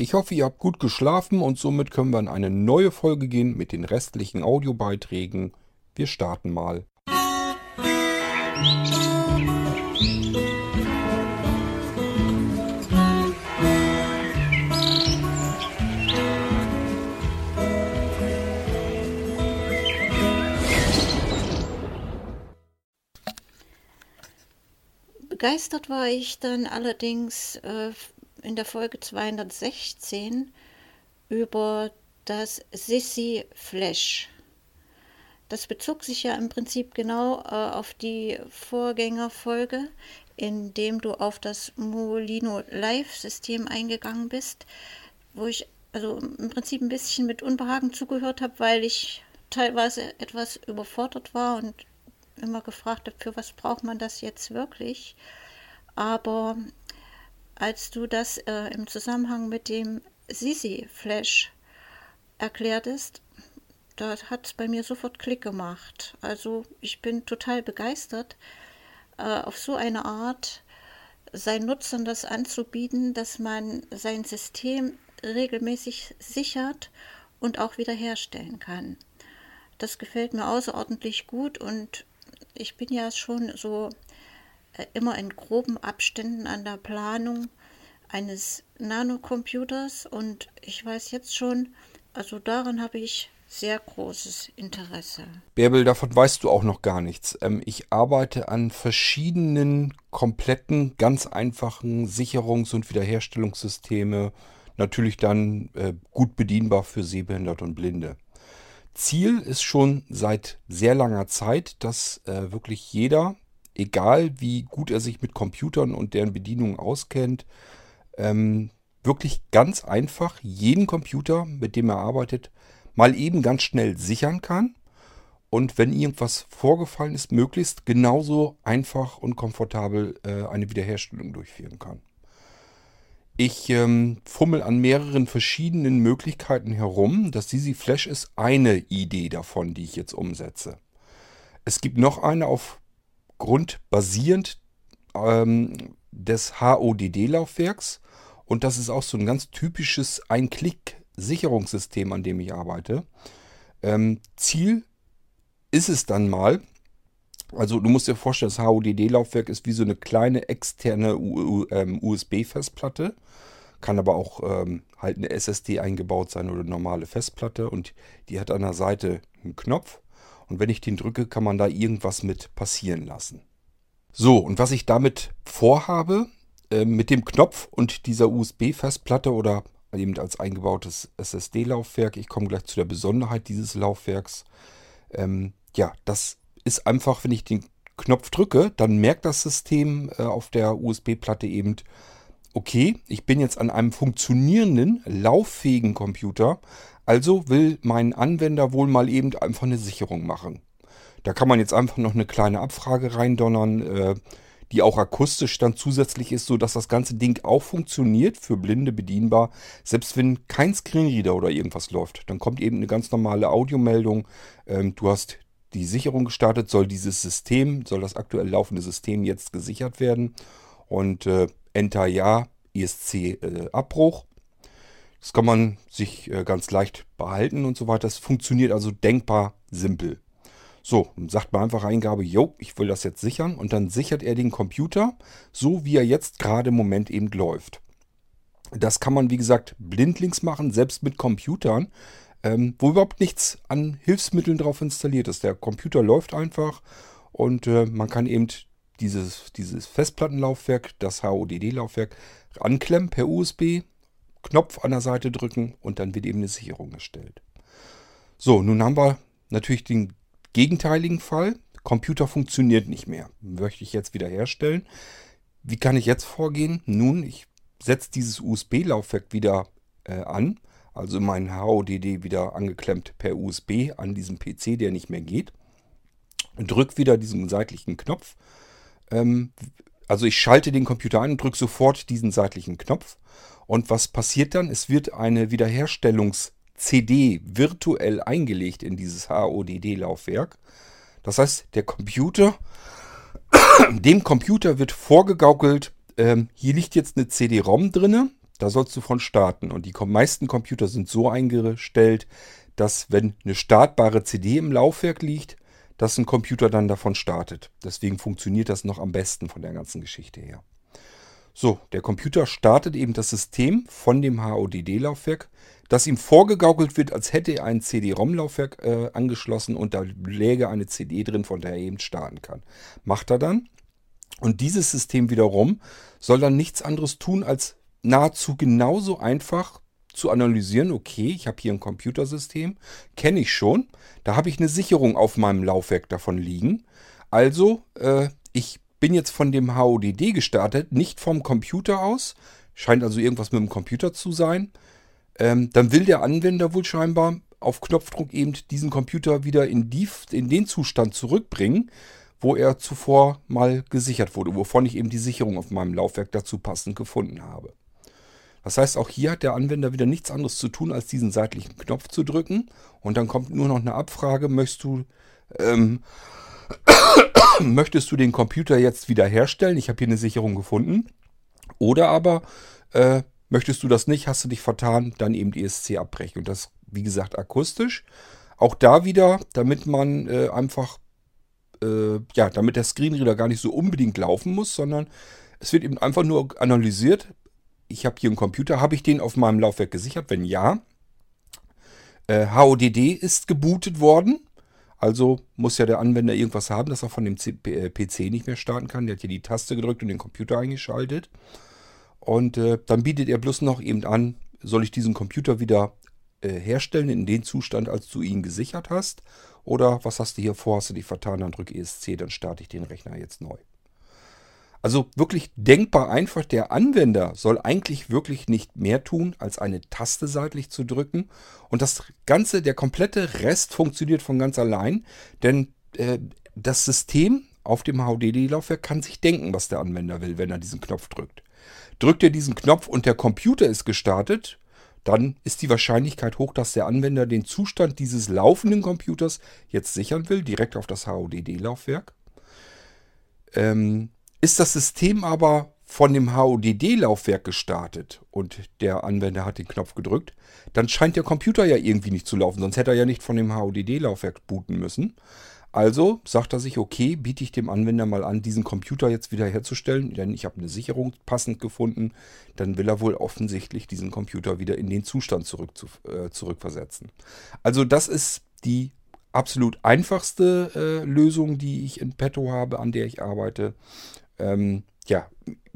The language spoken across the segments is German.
Ich hoffe, ihr habt gut geschlafen und somit können wir in eine neue Folge gehen mit den restlichen Audiobeiträgen. Wir starten mal. Begeistert war ich dann allerdings äh, in der Folge 216 über das Sissy Flash. Das bezog sich ja im Prinzip genau äh, auf die Vorgängerfolge, in dem du auf das Molino Live-System eingegangen bist, wo ich also im Prinzip ein bisschen mit Unbehagen zugehört habe, weil ich teilweise etwas überfordert war und immer gefragt habe, für was braucht man das jetzt wirklich. Aber als du das äh, im Zusammenhang mit dem Sisi-Flash erklärtest, da hat es bei mir sofort Klick gemacht. Also ich bin total begeistert, äh, auf so eine Art seinen Nutzern das anzubieten, dass man sein System regelmäßig sichert und auch wiederherstellen kann. Das gefällt mir außerordentlich gut und ich bin ja schon so immer in groben Abständen an der Planung eines Nanocomputers und ich weiß jetzt schon, also daran habe ich sehr großes Interesse. Bärbel, davon weißt du auch noch gar nichts. Ähm, ich arbeite an verschiedenen, kompletten, ganz einfachen Sicherungs- und Wiederherstellungssysteme. Natürlich dann äh, gut bedienbar für Sehbehinderte und Blinde. Ziel ist schon seit sehr langer Zeit, dass äh, wirklich jeder, egal wie gut er sich mit Computern und deren Bedienung auskennt, ähm, wirklich ganz einfach jeden Computer, mit dem er arbeitet, mal eben ganz schnell sichern kann. Und wenn irgendwas vorgefallen ist, möglichst genauso einfach und komfortabel äh, eine Wiederherstellung durchführen kann. Ich ähm, fummel an mehreren verschiedenen Möglichkeiten herum. Das Sisi Flash ist eine Idee davon, die ich jetzt umsetze. Es gibt noch eine auf Grund basierend ähm, des HODD-Laufwerks. Und das ist auch so ein ganz typisches Ein-Klick-Sicherungssystem, an dem ich arbeite. Ähm, Ziel ist es dann mal, also du musst dir vorstellen, das HODD-Laufwerk ist wie so eine kleine externe USB-Festplatte. Ähm, Kann aber auch ähm, halt eine SSD eingebaut sein oder eine normale Festplatte. Und die hat an der Seite einen Knopf. Und wenn ich den drücke, kann man da irgendwas mit passieren lassen. So, und was ich damit vorhabe, äh, mit dem Knopf und dieser USB-Festplatte oder eben als eingebautes SSD-Laufwerk, ich komme gleich zu der Besonderheit dieses Laufwerks, ähm, ja, das ist einfach, wenn ich den Knopf drücke, dann merkt das System äh, auf der USB-Platte eben, okay, ich bin jetzt an einem funktionierenden, lauffähigen Computer, also will mein Anwender wohl mal eben einfach eine Sicherung machen. Da kann man jetzt einfach noch eine kleine Abfrage reindonnern, äh, die auch akustisch dann zusätzlich ist, sodass das ganze Ding auch funktioniert, für Blinde bedienbar, selbst wenn kein Screenreader oder irgendwas läuft. Dann kommt eben eine ganz normale Audiomeldung. Ähm, du hast die Sicherung gestartet, soll dieses System, soll das aktuell laufende System jetzt gesichert werden. Und äh, Enter Ja, ISC äh, Abbruch. Das kann man sich äh, ganz leicht behalten und so weiter. Das funktioniert also denkbar simpel. So, sagt man einfach Eingabe, jo, ich will das jetzt sichern und dann sichert er den Computer, so wie er jetzt gerade im Moment eben läuft. Das kann man, wie gesagt, blindlings machen, selbst mit Computern, ähm, wo überhaupt nichts an Hilfsmitteln drauf installiert ist. Der Computer läuft einfach und äh, man kann eben dieses, dieses Festplattenlaufwerk, das HODD-Laufwerk, anklemmen per USB, Knopf an der Seite drücken und dann wird eben eine Sicherung erstellt. So, nun haben wir natürlich den gegenteiligen Fall. Computer funktioniert nicht mehr. Möchte ich jetzt wieder herstellen. Wie kann ich jetzt vorgehen? Nun, ich setze dieses USB-Laufwerk wieder äh, an. Also mein HODD wieder angeklemmt per USB an diesem PC, der nicht mehr geht. Drücke wieder diesen seitlichen Knopf. Ähm, also ich schalte den Computer ein und drücke sofort diesen seitlichen Knopf. Und was passiert dann? Es wird eine Wiederherstellungs- CD virtuell eingelegt in dieses HODD-Laufwerk. Das heißt, der Computer, dem Computer wird vorgegaukelt, ähm, hier liegt jetzt eine CD-ROM drin, da sollst du von starten. Und die meisten Computer sind so eingestellt, dass wenn eine startbare CD im Laufwerk liegt, dass ein Computer dann davon startet. Deswegen funktioniert das noch am besten von der ganzen Geschichte her. So, der Computer startet eben das System von dem HODD-Laufwerk, das ihm vorgegaukelt wird, als hätte er ein CD-ROM-Laufwerk äh, angeschlossen und da läge eine CD drin, von der er eben starten kann. Macht er dann. Und dieses System wiederum soll dann nichts anderes tun, als nahezu genauso einfach zu analysieren, okay, ich habe hier ein Computersystem, kenne ich schon, da habe ich eine Sicherung auf meinem Laufwerk davon liegen. Also, äh, ich bin jetzt von dem HODD gestartet, nicht vom Computer aus, scheint also irgendwas mit dem Computer zu sein. Ähm, dann will der Anwender wohl scheinbar auf Knopfdruck eben diesen Computer wieder in, die, in den Zustand zurückbringen, wo er zuvor mal gesichert wurde, wovon ich eben die Sicherung auf meinem Laufwerk dazu passend gefunden habe. Das heißt, auch hier hat der Anwender wieder nichts anderes zu tun, als diesen seitlichen Knopf zu drücken. Und dann kommt nur noch eine Abfrage, möchtest du, ähm, möchtest du den Computer jetzt wiederherstellen? Ich habe hier eine Sicherung gefunden. Oder aber äh, möchtest du das nicht, hast du dich vertan, dann eben die ESC abbrechen. Und das, wie gesagt, akustisch. Auch da wieder, damit man äh, einfach, äh, ja, damit der Screenreader gar nicht so unbedingt laufen muss, sondern es wird eben einfach nur analysiert, ich habe hier einen Computer, habe ich den auf meinem Laufwerk gesichert? Wenn ja, äh, HODD ist gebootet worden. Also muss ja der Anwender irgendwas haben, dass er von dem PC äh, nicht mehr starten kann. Der hat hier die Taste gedrückt und den Computer eingeschaltet. Und äh, dann bietet er bloß noch eben an, soll ich diesen Computer wieder äh, herstellen in den Zustand, als du ihn gesichert hast? Oder was hast du hier vor? Hast du dich vertan? Dann drück ESC, dann starte ich den Rechner jetzt neu. Also wirklich denkbar einfach. Der Anwender soll eigentlich wirklich nicht mehr tun, als eine Taste seitlich zu drücken. Und das Ganze, der komplette Rest funktioniert von ganz allein. Denn äh, das System auf dem HDD-Laufwerk kann sich denken, was der Anwender will, wenn er diesen Knopf drückt. Drückt er diesen Knopf und der Computer ist gestartet, dann ist die Wahrscheinlichkeit hoch, dass der Anwender den Zustand dieses laufenden Computers jetzt sichern will, direkt auf das HODD-Laufwerk. Ähm, ist das System aber von dem HODD-Laufwerk gestartet und der Anwender hat den Knopf gedrückt, dann scheint der Computer ja irgendwie nicht zu laufen, sonst hätte er ja nicht von dem HODD-Laufwerk booten müssen. Also sagt er sich, okay, biete ich dem Anwender mal an, diesen Computer jetzt wieder herzustellen, denn ich habe eine Sicherung passend gefunden. Dann will er wohl offensichtlich diesen Computer wieder in den Zustand zurück zu, äh, zurückversetzen. Also das ist die absolut einfachste äh, Lösung, die ich in petto habe, an der ich arbeite ähm, ja,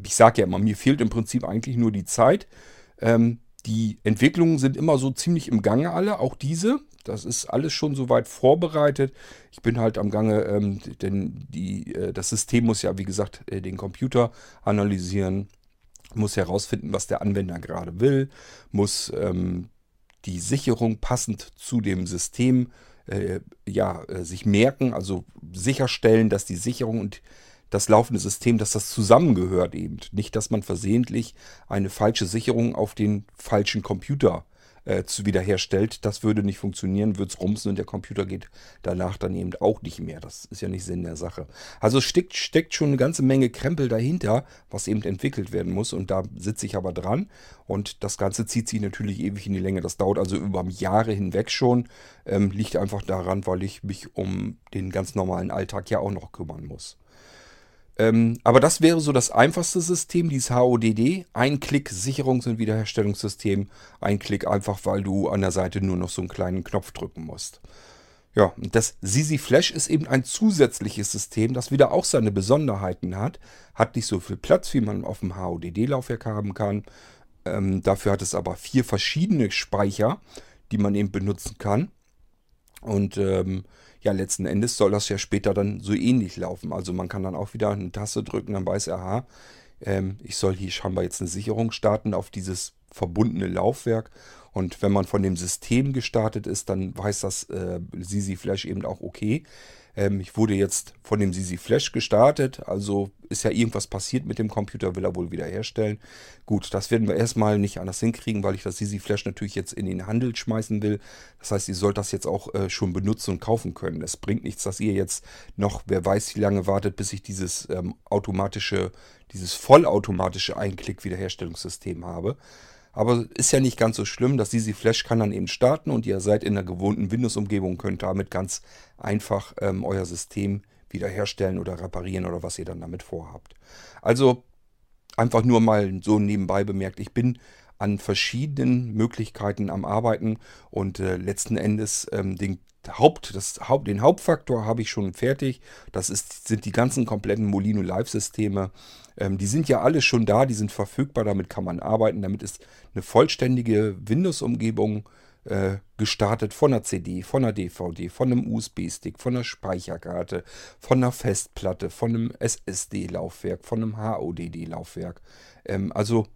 ich sage ja immer, mir fehlt im Prinzip eigentlich nur die Zeit. Ähm, die Entwicklungen sind immer so ziemlich im Gange alle, auch diese. Das ist alles schon soweit vorbereitet. Ich bin halt am Gange, ähm, denn die, äh, das System muss ja, wie gesagt, äh, den Computer analysieren, muss herausfinden, was der Anwender gerade will, muss ähm, die Sicherung passend zu dem System äh, ja, äh, sich merken, also sicherstellen, dass die Sicherung und das laufende System, dass das zusammengehört eben. Nicht, dass man versehentlich eine falsche Sicherung auf den falschen Computer äh, zu wiederherstellt. Das würde nicht funktionieren, würde es rumsen und der Computer geht danach dann eben auch nicht mehr. Das ist ja nicht Sinn der Sache. Also steckt, steckt schon eine ganze Menge Krempel dahinter, was eben entwickelt werden muss. Und da sitze ich aber dran. Und das Ganze zieht sich natürlich ewig in die Länge. Das dauert also über Jahre hinweg schon. Ähm, liegt einfach daran, weil ich mich um den ganz normalen Alltag ja auch noch kümmern muss. Ähm, aber das wäre so das einfachste System, dieses HODD. Ein Klick Sicherungs- und Wiederherstellungssystem. Ein Klick einfach, weil du an der Seite nur noch so einen kleinen Knopf drücken musst. Ja, das Sisi Flash ist eben ein zusätzliches System, das wieder auch seine Besonderheiten hat. Hat nicht so viel Platz, wie man auf dem HODD-Laufwerk haben kann. Ähm, dafür hat es aber vier verschiedene Speicher, die man eben benutzen kann. Und ähm, ja, letzten Endes soll das ja später dann so ähnlich laufen. Also man kann dann auch wieder eine Taste drücken, dann weiß er, aha, ähm, ich soll hier scheinbar jetzt eine Sicherung starten auf dieses verbundene Laufwerk. Und wenn man von dem System gestartet ist, dann weiß das äh, Sisi Flash eben auch okay. Ähm, ich wurde jetzt von dem Sisi Flash gestartet, also ist ja irgendwas passiert mit dem Computer, will er wohl wiederherstellen. Gut, das werden wir erstmal nicht anders hinkriegen, weil ich das Sisi Flash natürlich jetzt in den Handel schmeißen will. Das heißt, ihr sollt das jetzt auch äh, schon benutzen und kaufen können. Es bringt nichts, dass ihr jetzt noch, wer weiß wie lange wartet, bis ich dieses ähm, automatische, dieses vollautomatische Einklick-Wiederherstellungssystem habe. Aber ist ja nicht ganz so schlimm. Das Easy Flash kann dann eben starten und ihr seid in der gewohnten Windows-Umgebung, könnt damit ganz einfach ähm, euer System wiederherstellen oder reparieren oder was ihr dann damit vorhabt. Also einfach nur mal so nebenbei bemerkt, ich bin an verschiedenen Möglichkeiten am Arbeiten und äh, letzten Endes ähm, den Haupt, das Haupt, den Hauptfaktor habe ich schon fertig. Das ist, sind die ganzen kompletten Molino Live-Systeme. Ähm, die sind ja alle schon da, die sind verfügbar, damit kann man arbeiten. Damit ist eine vollständige Windows-Umgebung äh, gestartet von einer CD, von einer DVD, von einem USB-Stick, von einer Speicherkarte, von einer Festplatte, von einem SSD-Laufwerk, von einem HODD-Laufwerk. Ähm, also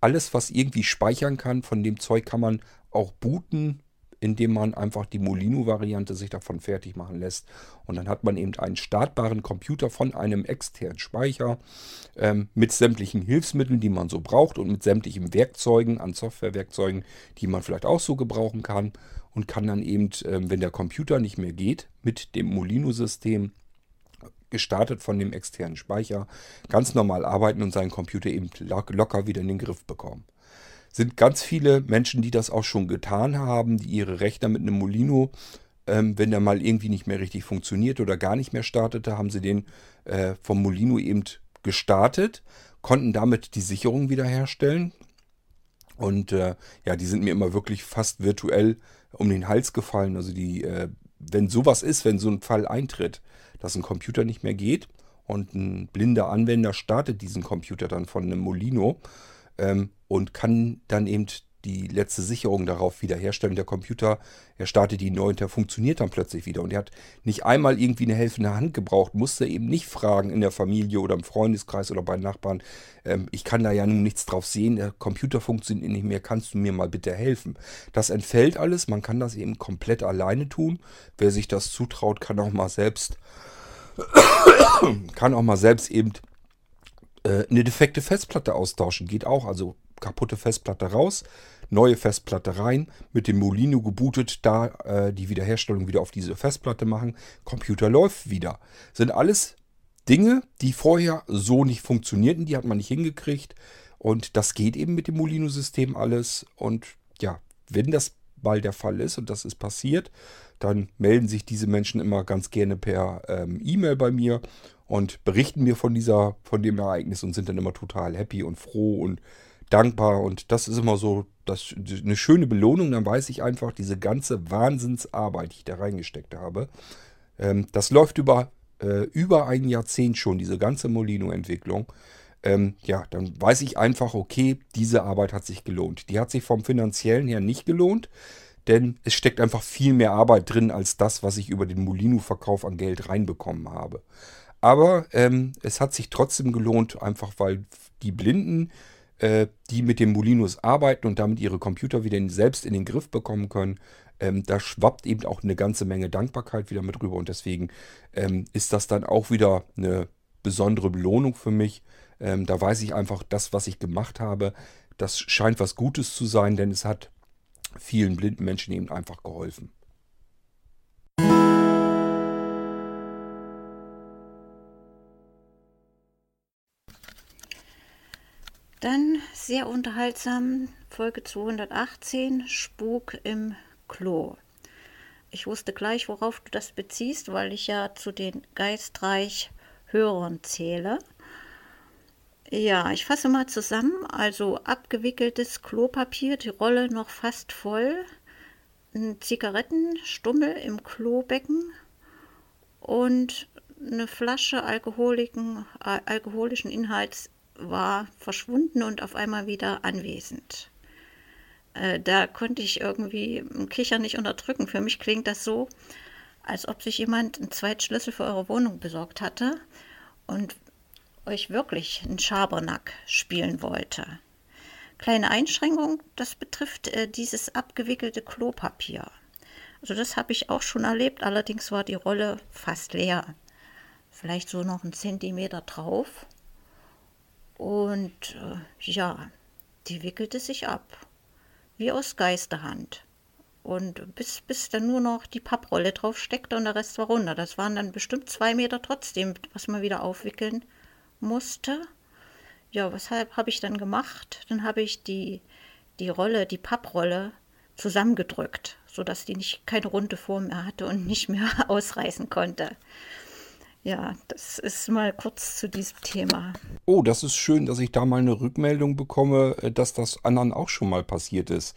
alles, was irgendwie speichern kann, von dem Zeug kann man auch booten indem man einfach die Molino-Variante sich davon fertig machen lässt. Und dann hat man eben einen startbaren Computer von einem externen Speicher ähm, mit sämtlichen Hilfsmitteln, die man so braucht und mit sämtlichen Werkzeugen an Softwarewerkzeugen, die man vielleicht auch so gebrauchen kann. Und kann dann eben, ähm, wenn der Computer nicht mehr geht, mit dem Molino-System gestartet von dem externen Speicher, ganz normal arbeiten und seinen Computer eben locker wieder in den Griff bekommen sind ganz viele Menschen, die das auch schon getan haben, die ihre Rechner mit einem Molino, ähm, wenn der mal irgendwie nicht mehr richtig funktioniert oder gar nicht mehr startete, haben sie den äh, vom Molino eben gestartet, konnten damit die Sicherung wiederherstellen. Und äh, ja, die sind mir immer wirklich fast virtuell um den Hals gefallen. Also die, äh, wenn sowas ist, wenn so ein Fall eintritt, dass ein Computer nicht mehr geht und ein blinder Anwender startet diesen Computer dann von einem Molino, ähm, und kann dann eben die letzte Sicherung darauf wiederherstellen. Der Computer, er startet die neu und der funktioniert dann plötzlich wieder. Und er hat nicht einmal irgendwie eine helfende Hand gebraucht, musste eben nicht fragen in der Familie oder im Freundeskreis oder bei Nachbarn. Ähm, ich kann da ja nun nichts drauf sehen, der Computer funktioniert nicht mehr, kannst du mir mal bitte helfen? Das entfällt alles, man kann das eben komplett alleine tun. Wer sich das zutraut, kann auch mal selbst, kann auch mal selbst eben eine defekte Festplatte austauschen. Geht auch. Also kaputte Festplatte raus, neue Festplatte rein, mit dem Molino gebootet, da äh, die Wiederherstellung wieder auf diese Festplatte machen. Computer läuft wieder. Sind alles Dinge, die vorher so nicht funktionierten, die hat man nicht hingekriegt. Und das geht eben mit dem Molino-System alles. Und ja, wenn das mal der Fall ist und das ist passiert, dann melden sich diese Menschen immer ganz gerne per ähm, E-Mail bei mir und berichten mir von dieser, von dem Ereignis und sind dann immer total happy und froh und dankbar. Und das ist immer so das, eine schöne Belohnung. Dann weiß ich einfach, diese ganze Wahnsinnsarbeit, die ich da reingesteckt habe, ähm, das läuft über, äh, über ein Jahrzehnt schon, diese ganze Molino-Entwicklung. Ähm, ja, dann weiß ich einfach, okay, diese Arbeit hat sich gelohnt. Die hat sich vom finanziellen her nicht gelohnt, denn es steckt einfach viel mehr Arbeit drin als das, was ich über den Molino-Verkauf an Geld reinbekommen habe. Aber ähm, es hat sich trotzdem gelohnt, einfach weil die Blinden, äh, die mit den Molinos arbeiten und damit ihre Computer wieder selbst in den Griff bekommen können, ähm, da schwappt eben auch eine ganze Menge Dankbarkeit wieder mit rüber. Und deswegen ähm, ist das dann auch wieder eine besondere Belohnung für mich. Ähm, da weiß ich einfach, das, was ich gemacht habe, das scheint was Gutes zu sein, denn es hat vielen blinden Menschen eben einfach geholfen. Dann sehr unterhaltsam Folge 218 Spuk im Klo. Ich wusste gleich, worauf du das beziehst, weil ich ja zu den geistreich Hörern zähle. Ja, ich fasse mal zusammen. Also abgewickeltes Klopapier, die Rolle noch fast voll, ein Zigarettenstummel im Klobecken und eine Flasche alkoholischen, alkoholischen Inhalts war verschwunden und auf einmal wieder anwesend. Äh, da konnte ich irgendwie ein Kicher nicht unterdrücken. Für mich klingt das so, als ob sich jemand einen Zweitschlüssel für eure Wohnung besorgt hatte und euch wirklich einen Schabernack spielen wollte. Kleine Einschränkung, das betrifft äh, dieses abgewickelte Klopapier. Also das habe ich auch schon erlebt, allerdings war die Rolle fast leer. Vielleicht so noch einen Zentimeter drauf. Und äh, ja, die wickelte sich ab, wie aus Geisterhand. Und bis, bis dann nur noch die Papprolle drauf steckte und der Rest war runter. Das waren dann bestimmt zwei Meter trotzdem, was man wieder aufwickeln musste. Ja, weshalb habe ich dann gemacht? Dann habe ich die, die Rolle, die Papprolle zusammengedrückt, sodass die nicht keine runde Form mehr hatte und nicht mehr ausreißen konnte. Ja, das ist mal kurz zu diesem Thema. Oh, das ist schön, dass ich da mal eine Rückmeldung bekomme, äh, dass das anderen auch schon mal passiert ist.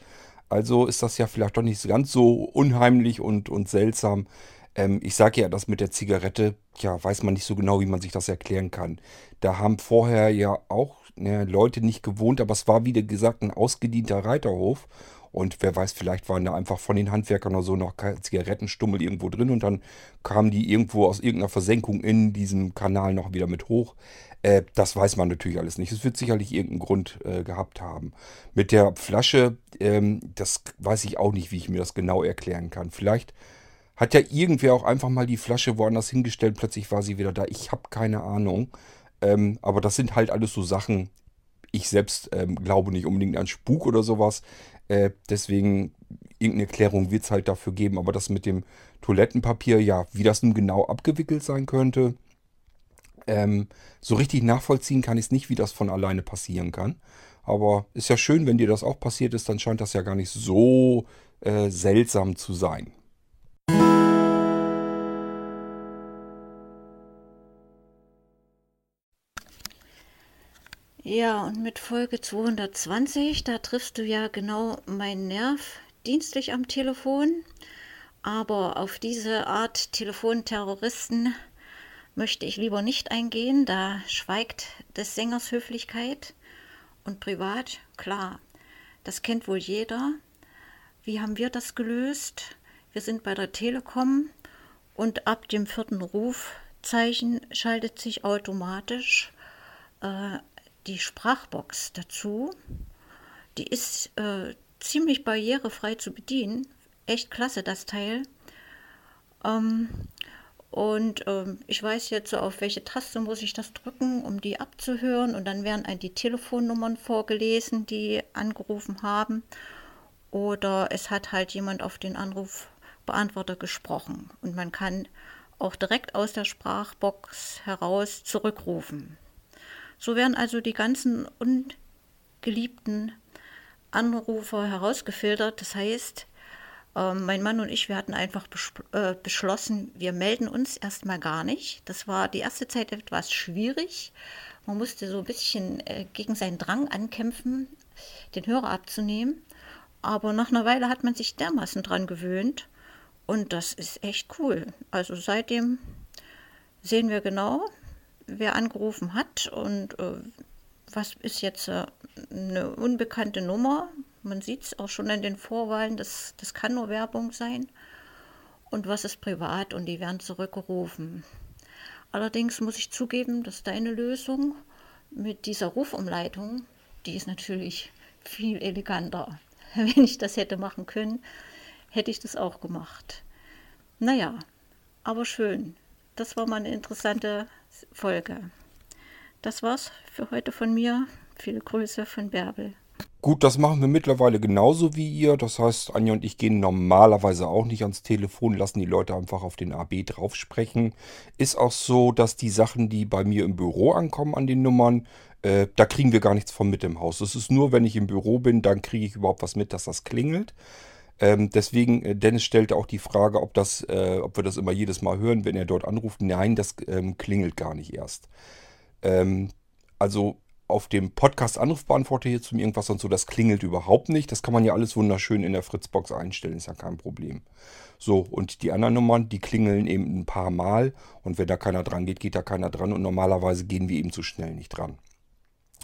Also ist das ja vielleicht doch nicht ganz so unheimlich und, und seltsam. Ähm, ich sage ja, das mit der Zigarette, ja, weiß man nicht so genau, wie man sich das erklären kann. Da haben vorher ja auch ne, Leute nicht gewohnt, aber es war, wie gesagt, ein ausgedienter Reiterhof. Und wer weiß, vielleicht waren da einfach von den Handwerkern oder so noch Zigarettenstummel irgendwo drin und dann kamen die irgendwo aus irgendeiner Versenkung in diesem Kanal noch wieder mit hoch. Äh, das weiß man natürlich alles nicht. Es wird sicherlich irgendeinen Grund äh, gehabt haben. Mit der Flasche, ähm, das weiß ich auch nicht, wie ich mir das genau erklären kann. Vielleicht hat ja irgendwer auch einfach mal die Flasche woanders hingestellt, plötzlich war sie wieder da. Ich habe keine Ahnung. Ähm, aber das sind halt alles so Sachen. Ich selbst ähm, glaube nicht unbedingt an Spuk oder sowas. Äh, deswegen, irgendeine Erklärung wird es halt dafür geben. Aber das mit dem Toilettenpapier, ja, wie das nun genau abgewickelt sein könnte, ähm, so richtig nachvollziehen kann ich es nicht, wie das von alleine passieren kann. Aber ist ja schön, wenn dir das auch passiert ist, dann scheint das ja gar nicht so äh, seltsam zu sein. Ja, und mit Folge 220, da triffst du ja genau meinen Nerv dienstlich am Telefon. Aber auf diese Art Telefonterroristen möchte ich lieber nicht eingehen, da schweigt des Sängers Höflichkeit. Und privat, klar, das kennt wohl jeder. Wie haben wir das gelöst? Wir sind bei der Telekom und ab dem vierten Rufzeichen schaltet sich automatisch äh, die Sprachbox dazu. Die ist äh, ziemlich barrierefrei zu bedienen. Echt klasse, das Teil. Ähm, und ähm, ich weiß jetzt, auf welche Taste muss ich das drücken, um die abzuhören. Und dann werden ein die Telefonnummern vorgelesen, die angerufen haben. Oder es hat halt jemand auf den Anrufbeantworter gesprochen. Und man kann auch direkt aus der Sprachbox heraus zurückrufen. So werden also die ganzen ungeliebten Anrufer herausgefiltert. Das heißt, äh, mein Mann und ich, wir hatten einfach äh, beschlossen, wir melden uns erstmal gar nicht. Das war die erste Zeit etwas schwierig. Man musste so ein bisschen äh, gegen seinen Drang ankämpfen, den Hörer abzunehmen. Aber nach einer Weile hat man sich dermaßen dran gewöhnt. Und das ist echt cool. Also seitdem sehen wir genau, wer angerufen hat und äh, was ist jetzt äh, eine unbekannte Nummer. Man sieht es auch schon in den Vorwahlen, das, das kann nur Werbung sein. Und was ist privat und die werden zurückgerufen. Allerdings muss ich zugeben, dass deine Lösung mit dieser Rufumleitung, die ist natürlich viel eleganter. Wenn ich das hätte machen können, hätte ich das auch gemacht. Naja, aber schön. Das war mal eine interessante Folge. Das war's für heute von mir. Viele Grüße von Bärbel. Gut, das machen wir mittlerweile genauso wie ihr. Das heißt, Anja und ich gehen normalerweise auch nicht ans Telefon, lassen die Leute einfach auf den AB drauf sprechen. Ist auch so, dass die Sachen, die bei mir im Büro ankommen an den Nummern, äh, da kriegen wir gar nichts von mit im Haus. Es ist nur, wenn ich im Büro bin, dann kriege ich überhaupt was mit, dass das klingelt. Ähm, deswegen, äh, Dennis stellte auch die Frage, ob, das, äh, ob wir das immer jedes Mal hören, wenn er dort anruft. Nein, das ähm, klingelt gar nicht erst. Ähm, also auf dem Podcast Anrufbeantworter hier zum irgendwas und so, das klingelt überhaupt nicht. Das kann man ja alles wunderschön in der Fritzbox einstellen, ist ja kein Problem. So, und die anderen Nummern, die klingeln eben ein paar Mal und wenn da keiner dran geht, geht da keiner dran und normalerweise gehen wir eben zu schnell nicht dran.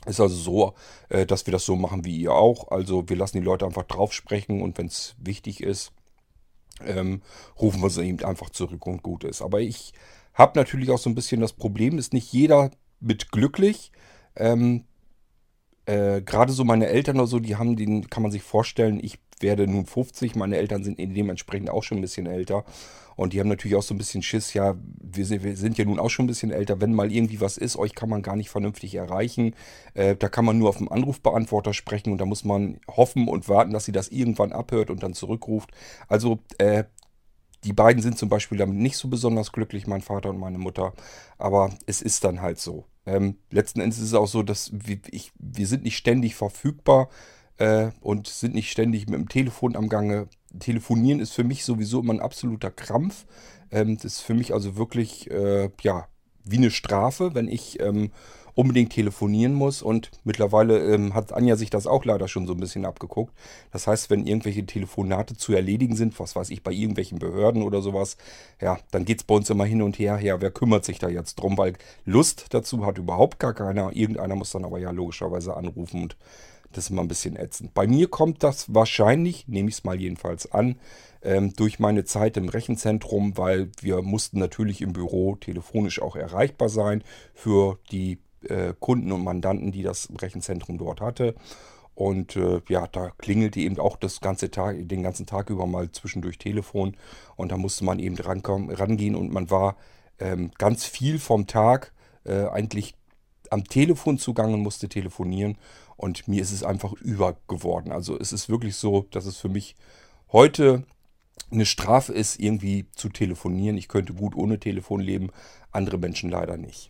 Ist also so, äh, dass wir das so machen wie ihr auch. Also wir lassen die Leute einfach drauf sprechen und wenn es wichtig ist, ähm, rufen wir sie eben einfach zurück und gut ist. Aber ich habe natürlich auch so ein bisschen das Problem, ist nicht jeder mit glücklich. Ähm, äh, gerade so meine Eltern oder so, die haben den, kann man sich vorstellen, ich werde nun 50, meine Eltern sind dementsprechend auch schon ein bisschen älter. Und die haben natürlich auch so ein bisschen Schiss, ja, wir sind, wir sind ja nun auch schon ein bisschen älter, wenn mal irgendwie was ist, euch kann man gar nicht vernünftig erreichen. Äh, da kann man nur auf dem Anrufbeantworter sprechen und da muss man hoffen und warten, dass sie das irgendwann abhört und dann zurückruft. Also äh, die beiden sind zum Beispiel damit nicht so besonders glücklich, mein Vater und meine Mutter. Aber es ist dann halt so. Ähm, letzten Endes ist es auch so, dass wir, ich, wir sind nicht ständig verfügbar äh, und sind nicht ständig mit dem Telefon am Gange. Telefonieren ist für mich sowieso immer ein absoluter Krampf. Ähm, das ist für mich also wirklich, äh, ja, wie eine Strafe, wenn ich ähm, unbedingt telefonieren muss. Und mittlerweile ähm, hat Anja sich das auch leider schon so ein bisschen abgeguckt. Das heißt, wenn irgendwelche Telefonate zu erledigen sind, was weiß ich, bei irgendwelchen Behörden oder sowas, ja, dann geht es bei uns immer hin und her. Ja, wer kümmert sich da jetzt drum? Weil Lust dazu hat überhaupt gar keiner. Irgendeiner muss dann aber ja logischerweise anrufen und das ist immer ein bisschen ätzend. Bei mir kommt das wahrscheinlich, nehme ich es mal jedenfalls an, ähm, durch meine Zeit im Rechenzentrum, weil wir mussten natürlich im Büro telefonisch auch erreichbar sein für die äh, Kunden und Mandanten, die das Rechenzentrum dort hatte. Und äh, ja, da klingelte eben auch das ganze Tag, den ganzen Tag über mal zwischendurch Telefon. Und da musste man eben rangehen und man war ähm, ganz viel vom Tag äh, eigentlich am Telefon zugange und musste telefonieren. Und mir ist es einfach über geworden. Also es ist wirklich so, dass es für mich heute eine Strafe ist, irgendwie zu telefonieren. Ich könnte gut ohne Telefon leben, andere Menschen leider nicht.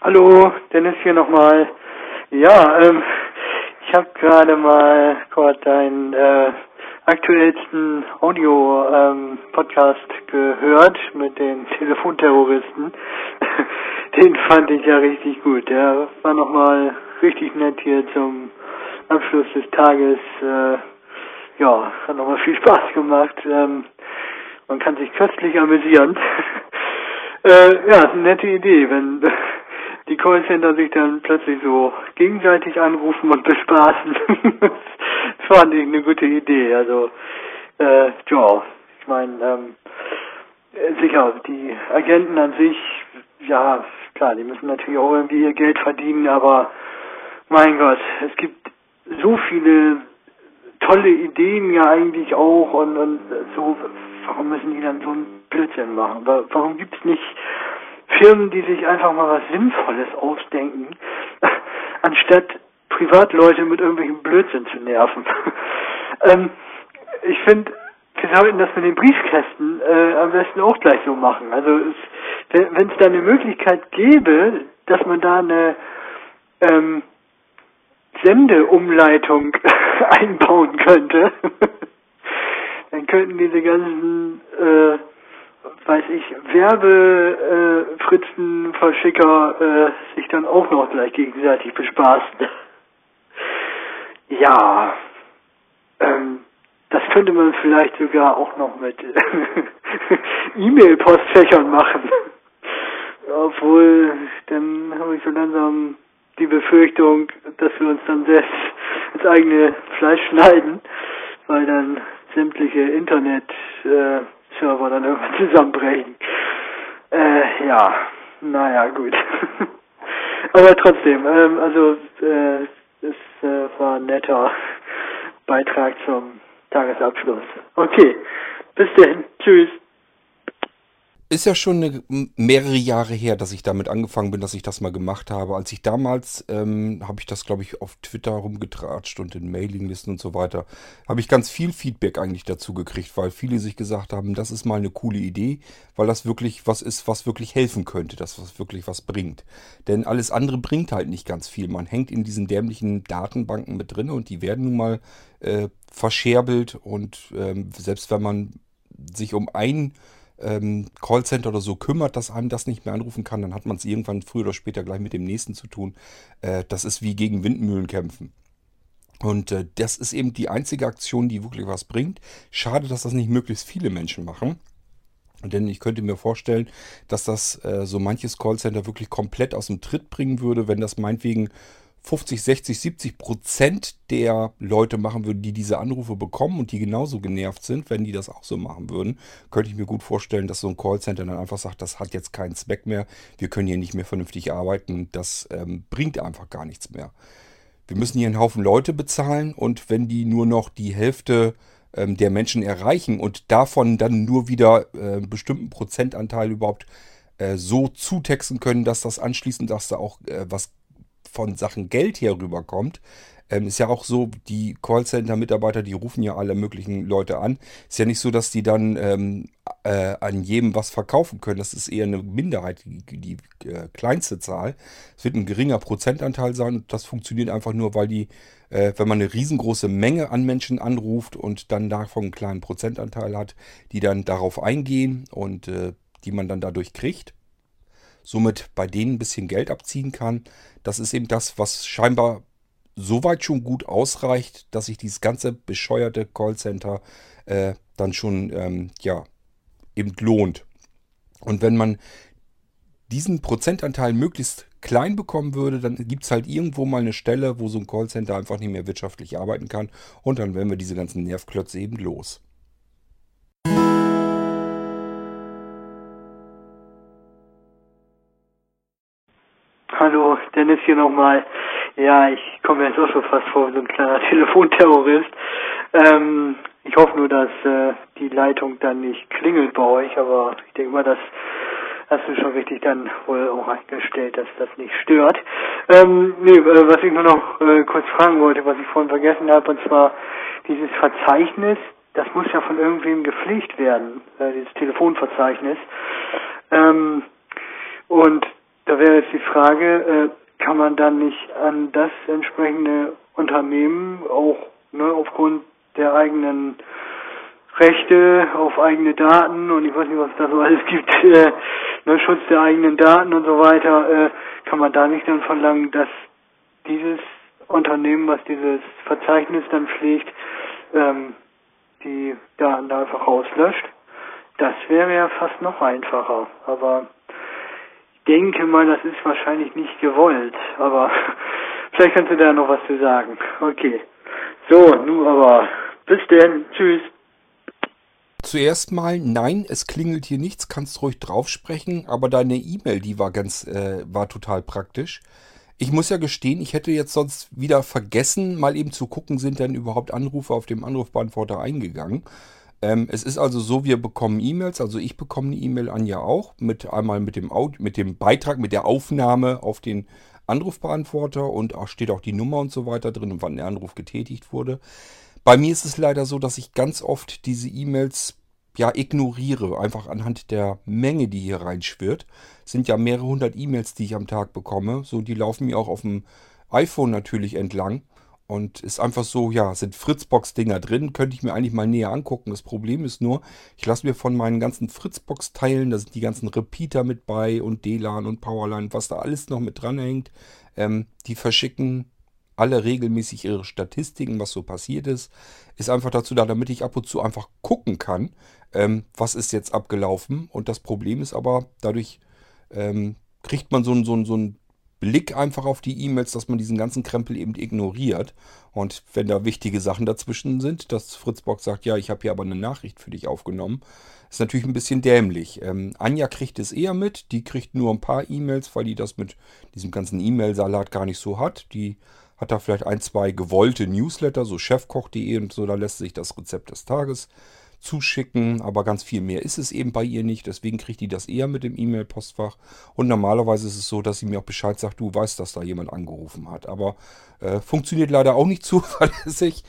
Hallo, Dennis hier nochmal. Ja, ähm, ich habe gerade mal kurz deinen äh, aktuellsten Audio-Podcast ähm, gehört mit den Telefonterroristen. den fand ich ja richtig gut. Der war nochmal richtig nett hier zum Abschluss des Tages. Äh, ja, hat nochmal viel Spaß gemacht. Ähm, man kann sich köstlich amüsieren. äh, ja, ist eine nette Idee, wenn die Callcenter sich dann plötzlich so gegenseitig anrufen und bespaßen. das fand ich eine gute Idee. Also, äh, ja, ich meine, ähm, sicher, die Agenten an sich, ja, klar, die müssen natürlich auch irgendwie ihr Geld verdienen, aber mein Gott, es gibt so viele tolle Ideen ja eigentlich auch und, und so, warum müssen die dann so einen Blödsinn machen? Warum gibt's nicht Firmen, die sich einfach mal was Sinnvolles ausdenken, anstatt Privatleute mit irgendwelchen Blödsinn zu nerven. ähm, ich finde, wir sollten das mit den Briefkästen äh, am besten auch gleich so machen. Also wenn es da eine Möglichkeit gäbe, dass man da eine ähm, Sendeumleitung einbauen könnte, dann könnten diese ganzen äh, weiß ich, Werbefritzenverschicker äh, sich dann auch noch gleich gegenseitig bespaßen. ja, ähm, das könnte man vielleicht sogar auch noch mit E-Mail-Postfächern machen. Obwohl, dann habe ich so langsam die Befürchtung, dass wir uns dann selbst ins eigene Fleisch schneiden, weil dann sämtliche Internet äh, Server dann irgendwann zusammenbrechen. Äh, ja, naja, gut. Aber trotzdem, ähm, also äh, es äh, war ein netter Beitrag zum Tagesabschluss. Okay, bis denn. Tschüss ist ja schon eine, mehrere Jahre her, dass ich damit angefangen bin, dass ich das mal gemacht habe. Als ich damals, ähm, habe ich das, glaube ich, auf Twitter rumgetratscht und in Mailinglisten und so weiter, habe ich ganz viel Feedback eigentlich dazu gekriegt, weil viele sich gesagt haben, das ist mal eine coole Idee, weil das wirklich was ist, was wirklich helfen könnte, das was wirklich was bringt. Denn alles andere bringt halt nicht ganz viel. Man hängt in diesen dämlichen Datenbanken mit drin und die werden nun mal äh, verscherbelt und ähm, selbst wenn man sich um ein ähm, Callcenter oder so kümmert, dass einem das nicht mehr anrufen kann, dann hat man es irgendwann früher oder später gleich mit dem nächsten zu tun. Äh, das ist wie gegen Windmühlen kämpfen. Und äh, das ist eben die einzige Aktion, die wirklich was bringt. Schade, dass das nicht möglichst viele Menschen machen. Denn ich könnte mir vorstellen, dass das äh, so manches Callcenter wirklich komplett aus dem Tritt bringen würde, wenn das meinetwegen 50, 60, 70 Prozent der Leute machen würden, die diese Anrufe bekommen und die genauso genervt sind, wenn die das auch so machen würden, könnte ich mir gut vorstellen, dass so ein Callcenter dann einfach sagt, das hat jetzt keinen Zweck mehr, wir können hier nicht mehr vernünftig arbeiten, das ähm, bringt einfach gar nichts mehr. Wir müssen hier einen Haufen Leute bezahlen und wenn die nur noch die Hälfte ähm, der Menschen erreichen und davon dann nur wieder äh, einen bestimmten Prozentanteil überhaupt äh, so zutexten können, dass das anschließend, dass da auch äh, was von Sachen Geld hier rüberkommt. Ähm, ist ja auch so, die Callcenter-Mitarbeiter, die rufen ja alle möglichen Leute an. Ist ja nicht so, dass die dann ähm, äh, an jedem was verkaufen können. Das ist eher eine Minderheit, die, die äh, kleinste Zahl. Es wird ein geringer Prozentanteil sein das funktioniert einfach nur, weil die, äh, wenn man eine riesengroße Menge an Menschen anruft und dann davon einen kleinen Prozentanteil hat, die dann darauf eingehen und äh, die man dann dadurch kriegt somit bei denen ein bisschen Geld abziehen kann. Das ist eben das, was scheinbar soweit schon gut ausreicht, dass sich dieses ganze bescheuerte Callcenter äh, dann schon ähm, ja eben lohnt. Und wenn man diesen Prozentanteil möglichst klein bekommen würde, dann gibt es halt irgendwo mal eine Stelle, wo so ein Callcenter einfach nicht mehr wirtschaftlich arbeiten kann und dann werden wir diese ganzen Nervklötze eben los. Dennis hier nochmal. Ja, ich komme jetzt auch schon fast vor wie so ein kleiner Telefonterrorist. Ähm, ich hoffe nur, dass äh, die Leitung dann nicht klingelt bei euch, aber ich denke mal, das hast du schon richtig dann wohl auch eingestellt, dass das nicht stört. Ähm, nee, äh, was ich nur noch äh, kurz fragen wollte, was ich vorhin vergessen habe, und zwar dieses Verzeichnis, das muss ja von irgendwem gepflegt werden, äh, dieses Telefonverzeichnis. Ähm, und da wäre jetzt die Frage, äh, kann man dann nicht an das entsprechende Unternehmen auch ne, aufgrund der eigenen Rechte auf eigene Daten und ich weiß nicht, was da so alles gibt, äh, ne, Schutz der eigenen Daten und so weiter, äh, kann man da nicht dann verlangen, dass dieses Unternehmen, was dieses Verzeichnis dann pflegt, ähm, die Daten da einfach rauslöscht? Das wäre ja fast noch einfacher, aber denke mal, das ist wahrscheinlich nicht gewollt, aber vielleicht kannst du da noch was zu sagen. Okay. So, nun aber. Bis denn. Tschüss. Zuerst mal, nein, es klingelt hier nichts, kannst ruhig drauf sprechen, aber deine E-Mail, die war ganz, äh, war total praktisch. Ich muss ja gestehen, ich hätte jetzt sonst wieder vergessen, mal eben zu gucken, sind denn überhaupt Anrufe auf dem Anrufbeantworter eingegangen. Ähm, es ist also so, wir bekommen E-Mails, also ich bekomme eine E-Mail, Anja auch, mit einmal mit dem, Audio, mit dem Beitrag, mit der Aufnahme auf den Anrufbeantworter und auch steht auch die Nummer und so weiter drin und wann der Anruf getätigt wurde. Bei mir ist es leider so, dass ich ganz oft diese E-Mails ja ignoriere, einfach anhand der Menge, die hier reinschwirrt. Es sind ja mehrere hundert E-Mails, die ich am Tag bekomme. So, die laufen mir auch auf dem iPhone natürlich entlang. Und ist einfach so, ja, sind Fritzbox-Dinger drin, könnte ich mir eigentlich mal näher angucken. Das Problem ist nur, ich lasse mir von meinen ganzen Fritzbox-Teilen, da sind die ganzen Repeater mit bei und DLAN und Powerline, was da alles noch mit dran hängt, ähm, die verschicken alle regelmäßig ihre Statistiken, was so passiert ist. Ist einfach dazu da, damit ich ab und zu einfach gucken kann, ähm, was ist jetzt abgelaufen. Und das Problem ist aber, dadurch ähm, kriegt man so ein, so ein, so ein Blick einfach auf die E-Mails, dass man diesen ganzen Krempel eben ignoriert. Und wenn da wichtige Sachen dazwischen sind, dass Fritzbox sagt, ja, ich habe hier aber eine Nachricht für dich aufgenommen, ist natürlich ein bisschen dämlich. Ähm, Anja kriegt es eher mit, die kriegt nur ein paar E-Mails, weil die das mit diesem ganzen E-Mail-Salat gar nicht so hat. Die hat da vielleicht ein, zwei gewollte Newsletter, so chefkoch.de und so, da lässt sich das Rezept des Tages zuschicken, aber ganz viel mehr ist es eben bei ihr nicht. Deswegen kriegt die das eher mit dem E-Mail-Postfach. Und normalerweise ist es so, dass sie mir auch Bescheid sagt, du weißt, dass da jemand angerufen hat. Aber äh, funktioniert leider auch nicht zuverlässig.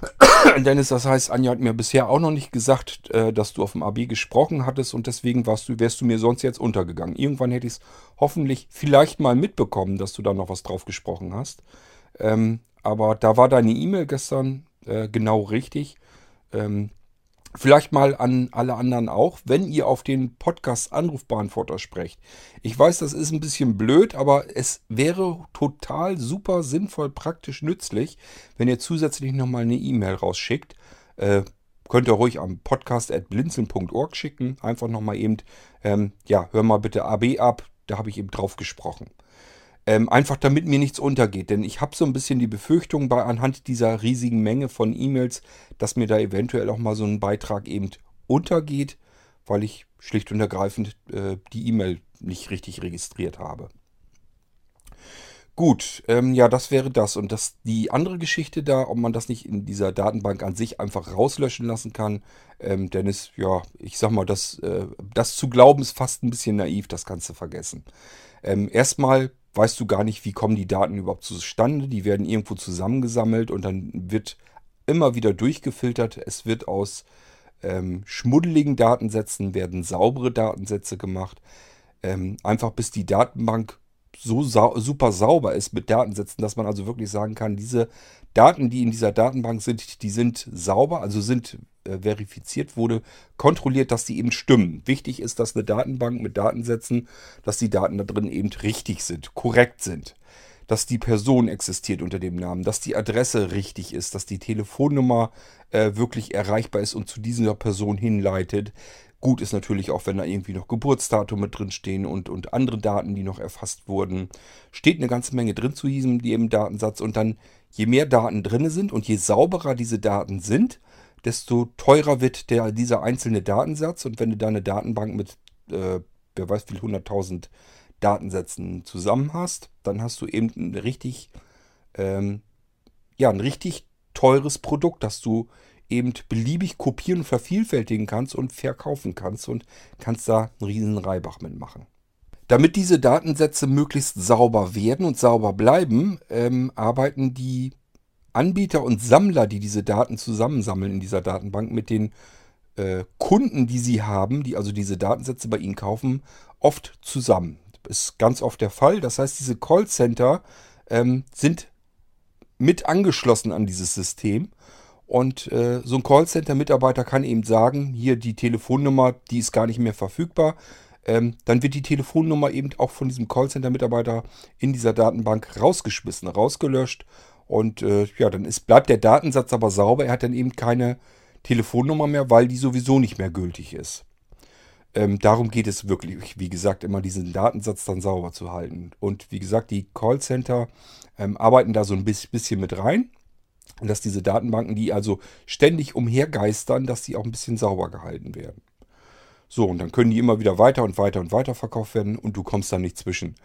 Dennis, das heißt, Anja hat mir bisher auch noch nicht gesagt, äh, dass du auf dem AB gesprochen hattest und deswegen warst du, wärst du mir sonst jetzt untergegangen. Irgendwann hätte ich es hoffentlich vielleicht mal mitbekommen, dass du da noch was drauf gesprochen hast. Ähm, aber da war deine E-Mail gestern äh, genau richtig. Ähm, Vielleicht mal an alle anderen auch, wenn ihr auf den Podcast Anrufbeantworter sprecht. Ich weiß, das ist ein bisschen blöd, aber es wäre total super sinnvoll, praktisch nützlich, wenn ihr zusätzlich nochmal eine E-Mail rausschickt. Äh, könnt ihr ruhig am podcast.blinzeln.org schicken. Einfach nochmal eben, ähm, ja, hör mal bitte AB ab, da habe ich eben drauf gesprochen. Ähm, einfach damit mir nichts untergeht. Denn ich habe so ein bisschen die Befürchtung bei anhand dieser riesigen Menge von E-Mails, dass mir da eventuell auch mal so ein Beitrag eben untergeht, weil ich schlicht und ergreifend äh, die E-Mail nicht richtig registriert habe. Gut, ähm, ja, das wäre das. Und das, die andere Geschichte da, ob man das nicht in dieser Datenbank an sich einfach rauslöschen lassen kann, ähm, Dennis, ja, ich sag mal, das, äh, das zu glauben ist fast ein bisschen naiv, das kannst du vergessen. Ähm, erstmal weißt du gar nicht, wie kommen die Daten überhaupt zustande. Die werden irgendwo zusammengesammelt und dann wird immer wieder durchgefiltert. Es wird aus ähm, schmuddeligen Datensätzen, werden saubere Datensätze gemacht. Ähm, einfach bis die Datenbank so sau super sauber ist mit Datensätzen, dass man also wirklich sagen kann, diese Daten, die in dieser Datenbank sind, die sind sauber, also sind äh, verifiziert, wurde kontrolliert, dass die eben stimmen. Wichtig ist, dass eine Datenbank mit Datensätzen, dass die Daten da drin eben richtig sind, korrekt sind. Dass die Person existiert unter dem Namen, dass die Adresse richtig ist, dass die Telefonnummer äh, wirklich erreichbar ist und zu dieser Person hinleitet, Gut ist natürlich auch, wenn da irgendwie noch Geburtsdatum mit drin stehen und, und andere Daten, die noch erfasst wurden. Steht eine ganze Menge drin zu diesem, diesem Datensatz. Und dann, je mehr Daten drin sind und je sauberer diese Daten sind, desto teurer wird der, dieser einzelne Datensatz. Und wenn du da eine Datenbank mit, äh, wer weiß wie 100.000 Datensätzen zusammen hast, dann hast du eben ein richtig, ähm, ja, ein richtig teures Produkt, das du eben beliebig kopieren und vervielfältigen kannst und verkaufen kannst und kannst da einen riesen Reibach mitmachen. Damit diese Datensätze möglichst sauber werden und sauber bleiben, ähm, arbeiten die Anbieter und Sammler, die diese Daten zusammensammeln in dieser Datenbank, mit den äh, Kunden, die sie haben, die also diese Datensätze bei ihnen kaufen, oft zusammen. Das ist ganz oft der Fall. Das heißt, diese Callcenter ähm, sind mit angeschlossen an dieses System und äh, so ein Callcenter-Mitarbeiter kann eben sagen, hier die Telefonnummer, die ist gar nicht mehr verfügbar. Ähm, dann wird die Telefonnummer eben auch von diesem Callcenter-Mitarbeiter in dieser Datenbank rausgeschmissen, rausgelöscht. Und äh, ja, dann ist, bleibt der Datensatz aber sauber. Er hat dann eben keine Telefonnummer mehr, weil die sowieso nicht mehr gültig ist. Ähm, darum geht es wirklich, wie gesagt, immer diesen Datensatz dann sauber zu halten. Und wie gesagt, die Callcenter ähm, arbeiten da so ein bisschen mit rein dass diese Datenbanken, die also ständig umhergeistern, dass die auch ein bisschen sauber gehalten werden. So, und dann können die immer wieder weiter und weiter und weiter verkauft werden und du kommst da nicht zwischen.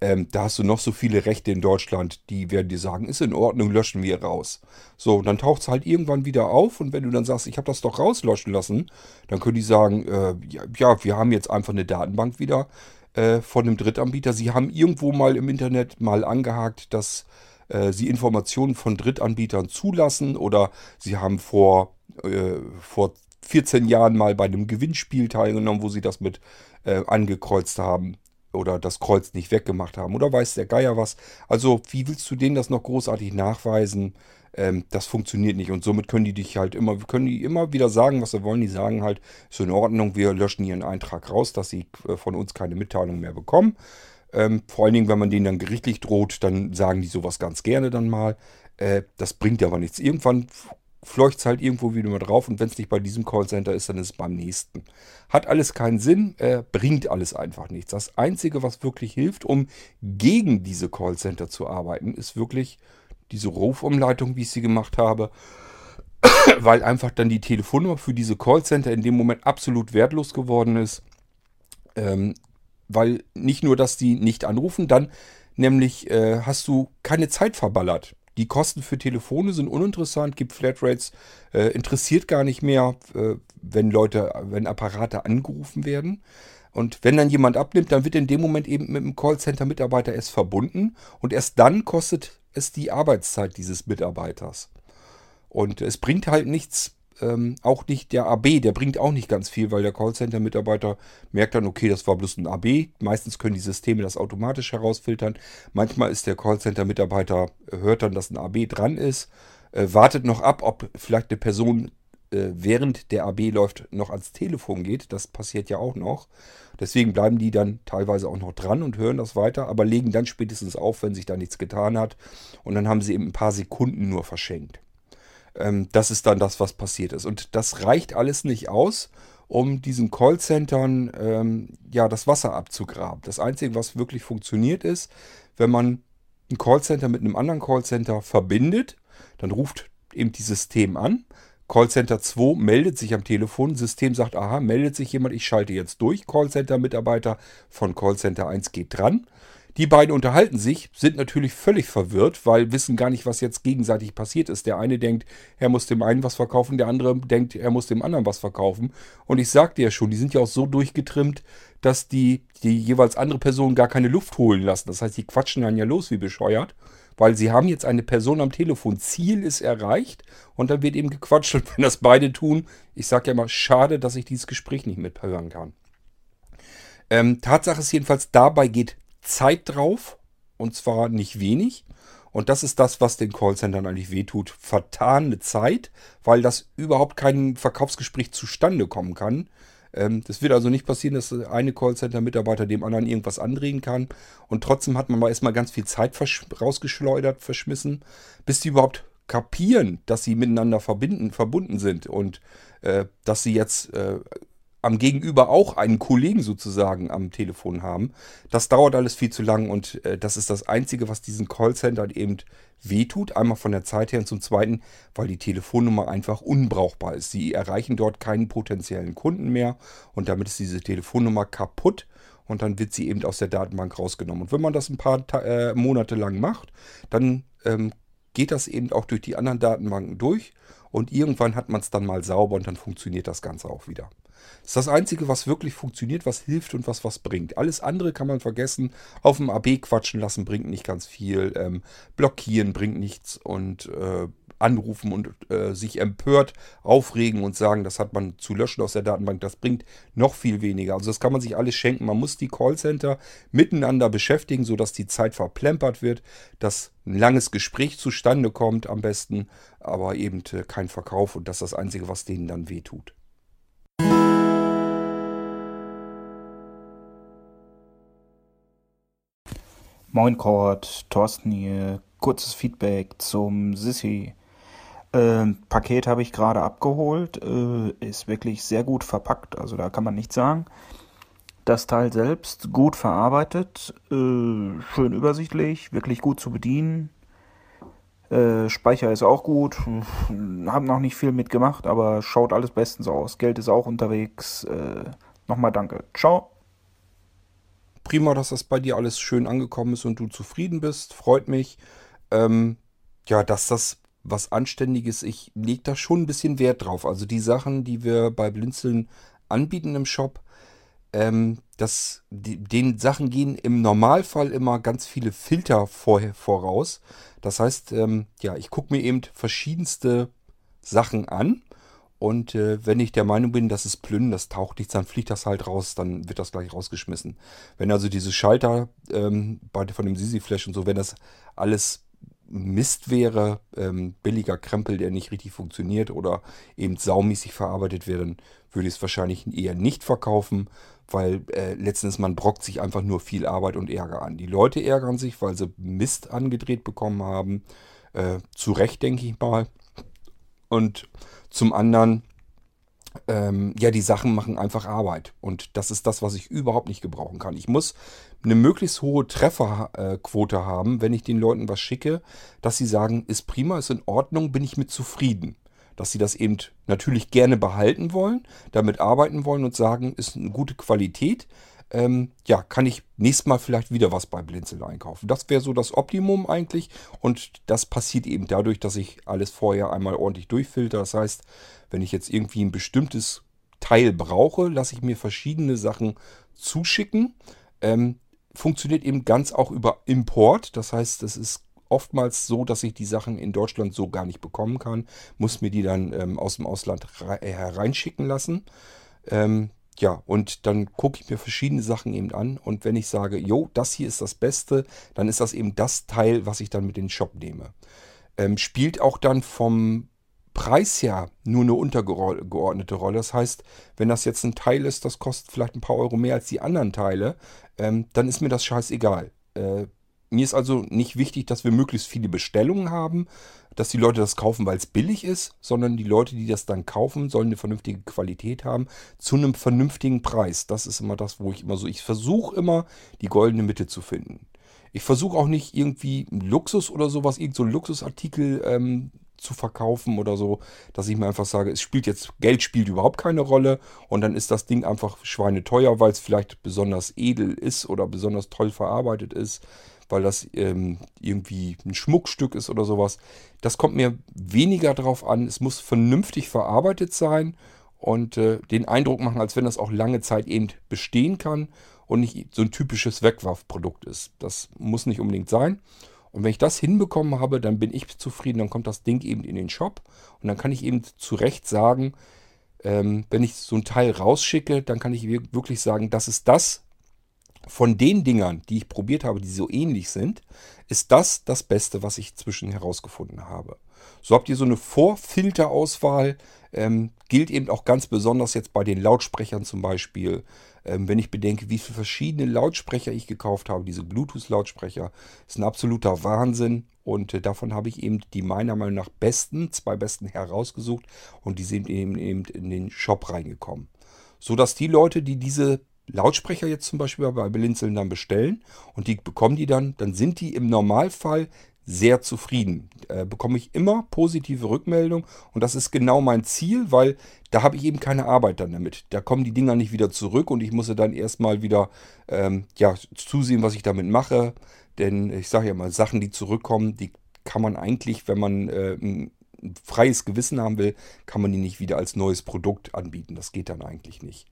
Ähm, da hast du noch so viele Rechte in Deutschland, die werden dir sagen, ist in Ordnung, löschen wir raus. So, und dann taucht es halt irgendwann wieder auf und wenn du dann sagst, ich habe das doch rauslöschen lassen, dann können die sagen, äh, ja, ja, wir haben jetzt einfach eine Datenbank wieder äh, von einem Drittanbieter. Sie haben irgendwo mal im Internet mal angehakt, dass äh, sie Informationen von Drittanbietern zulassen oder sie haben vor, äh, vor 14 Jahren mal bei einem Gewinnspiel teilgenommen, wo sie das mit äh, angekreuzt haben oder das Kreuz nicht weggemacht haben oder weiß der Geier was. Also wie willst du denen das noch großartig nachweisen? Ähm, das funktioniert nicht und somit können die dich halt immer, können die immer wieder sagen, was sie wollen. Die sagen halt, ist in Ordnung, wir löschen ihren Eintrag raus, dass sie äh, von uns keine Mitteilung mehr bekommen. Ähm, vor allen Dingen, wenn man denen dann gerichtlich droht, dann sagen die sowas ganz gerne dann mal. Äh, das bringt aber nichts. Irgendwann fleucht es halt irgendwo wieder mal drauf und wenn es nicht bei diesem Callcenter ist, dann ist es beim nächsten. Hat alles keinen Sinn, äh, bringt alles einfach nichts. Das Einzige, was wirklich hilft, um gegen diese Callcenter zu arbeiten, ist wirklich diese Rufumleitung, wie ich sie gemacht habe, weil einfach dann die Telefonnummer für diese Callcenter in dem Moment absolut wertlos geworden ist. Ähm, weil nicht nur, dass die nicht anrufen, dann nämlich äh, hast du keine Zeit verballert. Die Kosten für Telefone sind uninteressant, gibt Flatrates, äh, interessiert gar nicht mehr, äh, wenn Leute, wenn Apparate angerufen werden. Und wenn dann jemand abnimmt, dann wird in dem Moment eben mit dem Callcenter-Mitarbeiter erst verbunden und erst dann kostet es die Arbeitszeit dieses Mitarbeiters. Und es bringt halt nichts, ähm, auch nicht der AB, der bringt auch nicht ganz viel, weil der Callcenter-Mitarbeiter merkt dann, okay, das war bloß ein AB. Meistens können die Systeme das automatisch herausfiltern. Manchmal ist der Callcenter-Mitarbeiter, äh, hört dann, dass ein AB dran ist, äh, wartet noch ab, ob vielleicht eine Person äh, während der AB läuft, noch ans Telefon geht. Das passiert ja auch noch. Deswegen bleiben die dann teilweise auch noch dran und hören das weiter, aber legen dann spätestens auf, wenn sich da nichts getan hat. Und dann haben sie eben ein paar Sekunden nur verschenkt. Ähm, das ist dann das, was passiert ist. Und das reicht alles nicht aus, um diesen Callcentern ähm, ja, das Wasser abzugraben. Das Einzige, was wirklich funktioniert ist, wenn man ein Callcenter mit einem anderen Callcenter verbindet, dann ruft eben die System an. Callcenter 2 meldet sich am Telefon. System sagt, aha, meldet sich jemand, ich schalte jetzt durch. Callcenter-Mitarbeiter von Callcenter 1 geht dran. Die beiden unterhalten sich, sind natürlich völlig verwirrt, weil wissen gar nicht, was jetzt gegenseitig passiert ist. Der eine denkt, er muss dem einen was verkaufen, der andere denkt, er muss dem anderen was verkaufen. Und ich sagte ja schon, die sind ja auch so durchgetrimmt, dass die, die jeweils andere Person gar keine Luft holen lassen. Das heißt, die quatschen dann ja los wie bescheuert, weil sie haben jetzt eine Person am Telefon. Ziel ist erreicht und dann wird eben gequatscht. Und wenn das beide tun, ich sage ja mal, schade, dass ich dieses Gespräch nicht mithören kann. Ähm, Tatsache ist jedenfalls, dabei geht Zeit drauf und zwar nicht wenig. Und das ist das, was den Callcentern eigentlich wehtut. Vertane Zeit, weil das überhaupt kein Verkaufsgespräch zustande kommen kann. Ähm, das wird also nicht passieren, dass eine Callcenter-Mitarbeiter dem anderen irgendwas andrehen kann. Und trotzdem hat man mal erstmal ganz viel Zeit rausgeschleudert, verschmissen, bis die überhaupt kapieren, dass sie miteinander verbinden, verbunden sind und äh, dass sie jetzt äh, am Gegenüber auch einen Kollegen sozusagen am Telefon haben. Das dauert alles viel zu lang und äh, das ist das Einzige, was diesen Callcentern eben wehtut. Einmal von der Zeit her und zum Zweiten, weil die Telefonnummer einfach unbrauchbar ist. Sie erreichen dort keinen potenziellen Kunden mehr und damit ist diese Telefonnummer kaputt und dann wird sie eben aus der Datenbank rausgenommen. Und wenn man das ein paar äh, Monate lang macht, dann ähm, geht das eben auch durch die anderen Datenbanken durch und irgendwann hat man es dann mal sauber und dann funktioniert das Ganze auch wieder. Das ist das Einzige, was wirklich funktioniert, was hilft und was was bringt. Alles andere kann man vergessen. Auf dem AB quatschen lassen bringt nicht ganz viel. Ähm, blockieren bringt nichts und äh, anrufen und äh, sich empört aufregen und sagen, das hat man zu löschen aus der Datenbank, das bringt noch viel weniger. Also das kann man sich alles schenken. Man muss die Callcenter miteinander beschäftigen, sodass die Zeit verplempert wird, dass ein langes Gespräch zustande kommt am besten, aber eben äh, kein Verkauf und das ist das Einzige, was denen dann wehtut. Moin Kurt, Thorsten hier. Kurzes Feedback zum Sissy. Äh, Paket habe ich gerade abgeholt. Äh, ist wirklich sehr gut verpackt, also da kann man nichts sagen. Das Teil selbst gut verarbeitet, äh, schön übersichtlich, wirklich gut zu bedienen. Äh, Speicher ist auch gut. Haben noch nicht viel mitgemacht, aber schaut alles bestens aus. Geld ist auch unterwegs. Äh, nochmal danke. Ciao. Prima, dass das bei dir alles schön angekommen ist und du zufrieden bist. Freut mich. Ähm, ja, dass das was Anständiges, ich lege da schon ein bisschen Wert drauf. Also die Sachen, die wir bei Blinzeln anbieten im Shop, ähm, das, die, den Sachen gehen im Normalfall immer ganz viele Filter vorher voraus. Das heißt, ähm, ja, ich gucke mir eben verschiedenste Sachen an und äh, wenn ich der Meinung bin, das ist Plünnen, das taucht nichts, dann fliegt das halt raus, dann wird das gleich rausgeschmissen. Wenn also diese Schalter ähm, von dem Sisi Flash und so, wenn das alles Mist wäre, ähm, billiger Krempel, der nicht richtig funktioniert oder eben saumäßig verarbeitet wäre, dann würde ich es wahrscheinlich eher nicht verkaufen, weil äh, letztens man brockt sich einfach nur viel Arbeit und Ärger an. Die Leute ärgern sich, weil sie Mist angedreht bekommen haben. Äh, zu Recht, denke ich mal. Und zum anderen, ähm, ja, die Sachen machen einfach Arbeit. Und das ist das, was ich überhaupt nicht gebrauchen kann. Ich muss eine möglichst hohe Trefferquote haben, wenn ich den Leuten was schicke, dass sie sagen, ist prima, ist in Ordnung, bin ich mit zufrieden. Dass sie das eben natürlich gerne behalten wollen, damit arbeiten wollen und sagen, ist eine gute Qualität ähm, ja, kann ich nächstes Mal vielleicht wieder was bei Blinzel einkaufen. Das wäre so das Optimum eigentlich. Und das passiert eben dadurch, dass ich alles vorher einmal ordentlich durchfilter. Das heißt, wenn ich jetzt irgendwie ein bestimmtes Teil brauche, lasse ich mir verschiedene Sachen zuschicken. Ähm, funktioniert eben ganz auch über Import. Das heißt, es ist oftmals so, dass ich die Sachen in Deutschland so gar nicht bekommen kann. Muss mir die dann ähm, aus dem Ausland hereinschicken lassen. Ähm, ja, und dann gucke ich mir verschiedene Sachen eben an. Und wenn ich sage, jo, das hier ist das Beste, dann ist das eben das Teil, was ich dann mit in den Shop nehme. Ähm, spielt auch dann vom Preis her nur eine untergeordnete Rolle. Das heißt, wenn das jetzt ein Teil ist, das kostet vielleicht ein paar Euro mehr als die anderen Teile, ähm, dann ist mir das scheißegal. Äh, mir ist also nicht wichtig, dass wir möglichst viele Bestellungen haben, dass die Leute das kaufen, weil es billig ist, sondern die Leute, die das dann kaufen, sollen eine vernünftige Qualität haben zu einem vernünftigen Preis. Das ist immer das, wo ich immer so, ich versuche immer, die goldene Mitte zu finden. Ich versuche auch nicht irgendwie Luxus oder sowas, irgend so Luxusartikel ähm, zu verkaufen oder so, dass ich mir einfach sage, es spielt jetzt, Geld spielt überhaupt keine Rolle und dann ist das Ding einfach schweineteuer, weil es vielleicht besonders edel ist oder besonders toll verarbeitet ist, weil das ähm, irgendwie ein Schmuckstück ist oder sowas. Das kommt mir weniger drauf an. Es muss vernünftig verarbeitet sein und äh, den Eindruck machen, als wenn das auch lange Zeit eben bestehen kann und nicht so ein typisches Wegwerfprodukt ist. Das muss nicht unbedingt sein. Und wenn ich das hinbekommen habe, dann bin ich zufrieden, dann kommt das Ding eben in den Shop und dann kann ich eben zu Recht sagen, ähm, wenn ich so ein Teil rausschicke, dann kann ich wirklich sagen, das ist das von den Dingern, die ich probiert habe, die so ähnlich sind, ist das das Beste, was ich zwischen herausgefunden habe. So habt ihr so eine Vorfilterauswahl, ähm, gilt eben auch ganz besonders jetzt bei den Lautsprechern zum Beispiel. Ähm, wenn ich bedenke, wie viele verschiedene Lautsprecher ich gekauft habe, diese Bluetooth-Lautsprecher, ist ein absoluter Wahnsinn. Und äh, davon habe ich eben die meiner Meinung nach besten, zwei besten herausgesucht und die sind eben, eben in den Shop reingekommen. So dass die Leute, die diese Lautsprecher jetzt zum Beispiel bei Blinzeln dann bestellen und die bekommen die dann, dann sind die im Normalfall sehr zufrieden. Äh, bekomme ich immer positive Rückmeldung und das ist genau mein Ziel, weil da habe ich eben keine Arbeit dann damit. Da kommen die Dinger nicht wieder zurück und ich muss dann erstmal wieder ähm, ja, zusehen, was ich damit mache. Denn ich sage ja mal, Sachen, die zurückkommen, die kann man eigentlich, wenn man äh, ein freies Gewissen haben will, kann man die nicht wieder als neues Produkt anbieten. Das geht dann eigentlich nicht.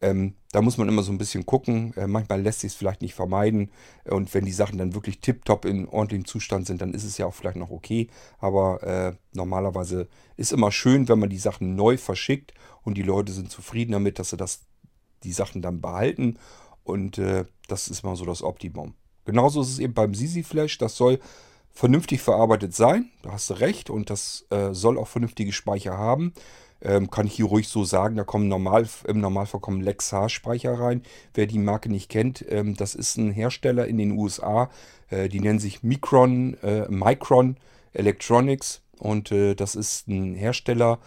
Ähm, da muss man immer so ein bisschen gucken. Äh, manchmal lässt sich es vielleicht nicht vermeiden. Und wenn die Sachen dann wirklich tiptop in ordentlichem Zustand sind, dann ist es ja auch vielleicht noch okay. Aber äh, normalerweise ist immer schön, wenn man die Sachen neu verschickt und die Leute sind zufrieden damit, dass sie das, die Sachen dann behalten. Und äh, das ist mal so das Optimum. Genauso ist es eben beim Sisi Flash. Das soll vernünftig verarbeitet sein. Da hast du recht. Und das äh, soll auch vernünftige Speicher haben. Ähm, kann ich hier ruhig so sagen, da kommen normal, im Normalfall kommen Lexar-Speicher rein. Wer die Marke nicht kennt, ähm, das ist ein Hersteller in den USA, äh, die nennen sich Micron, äh, Micron Electronics und äh, das ist ein Hersteller,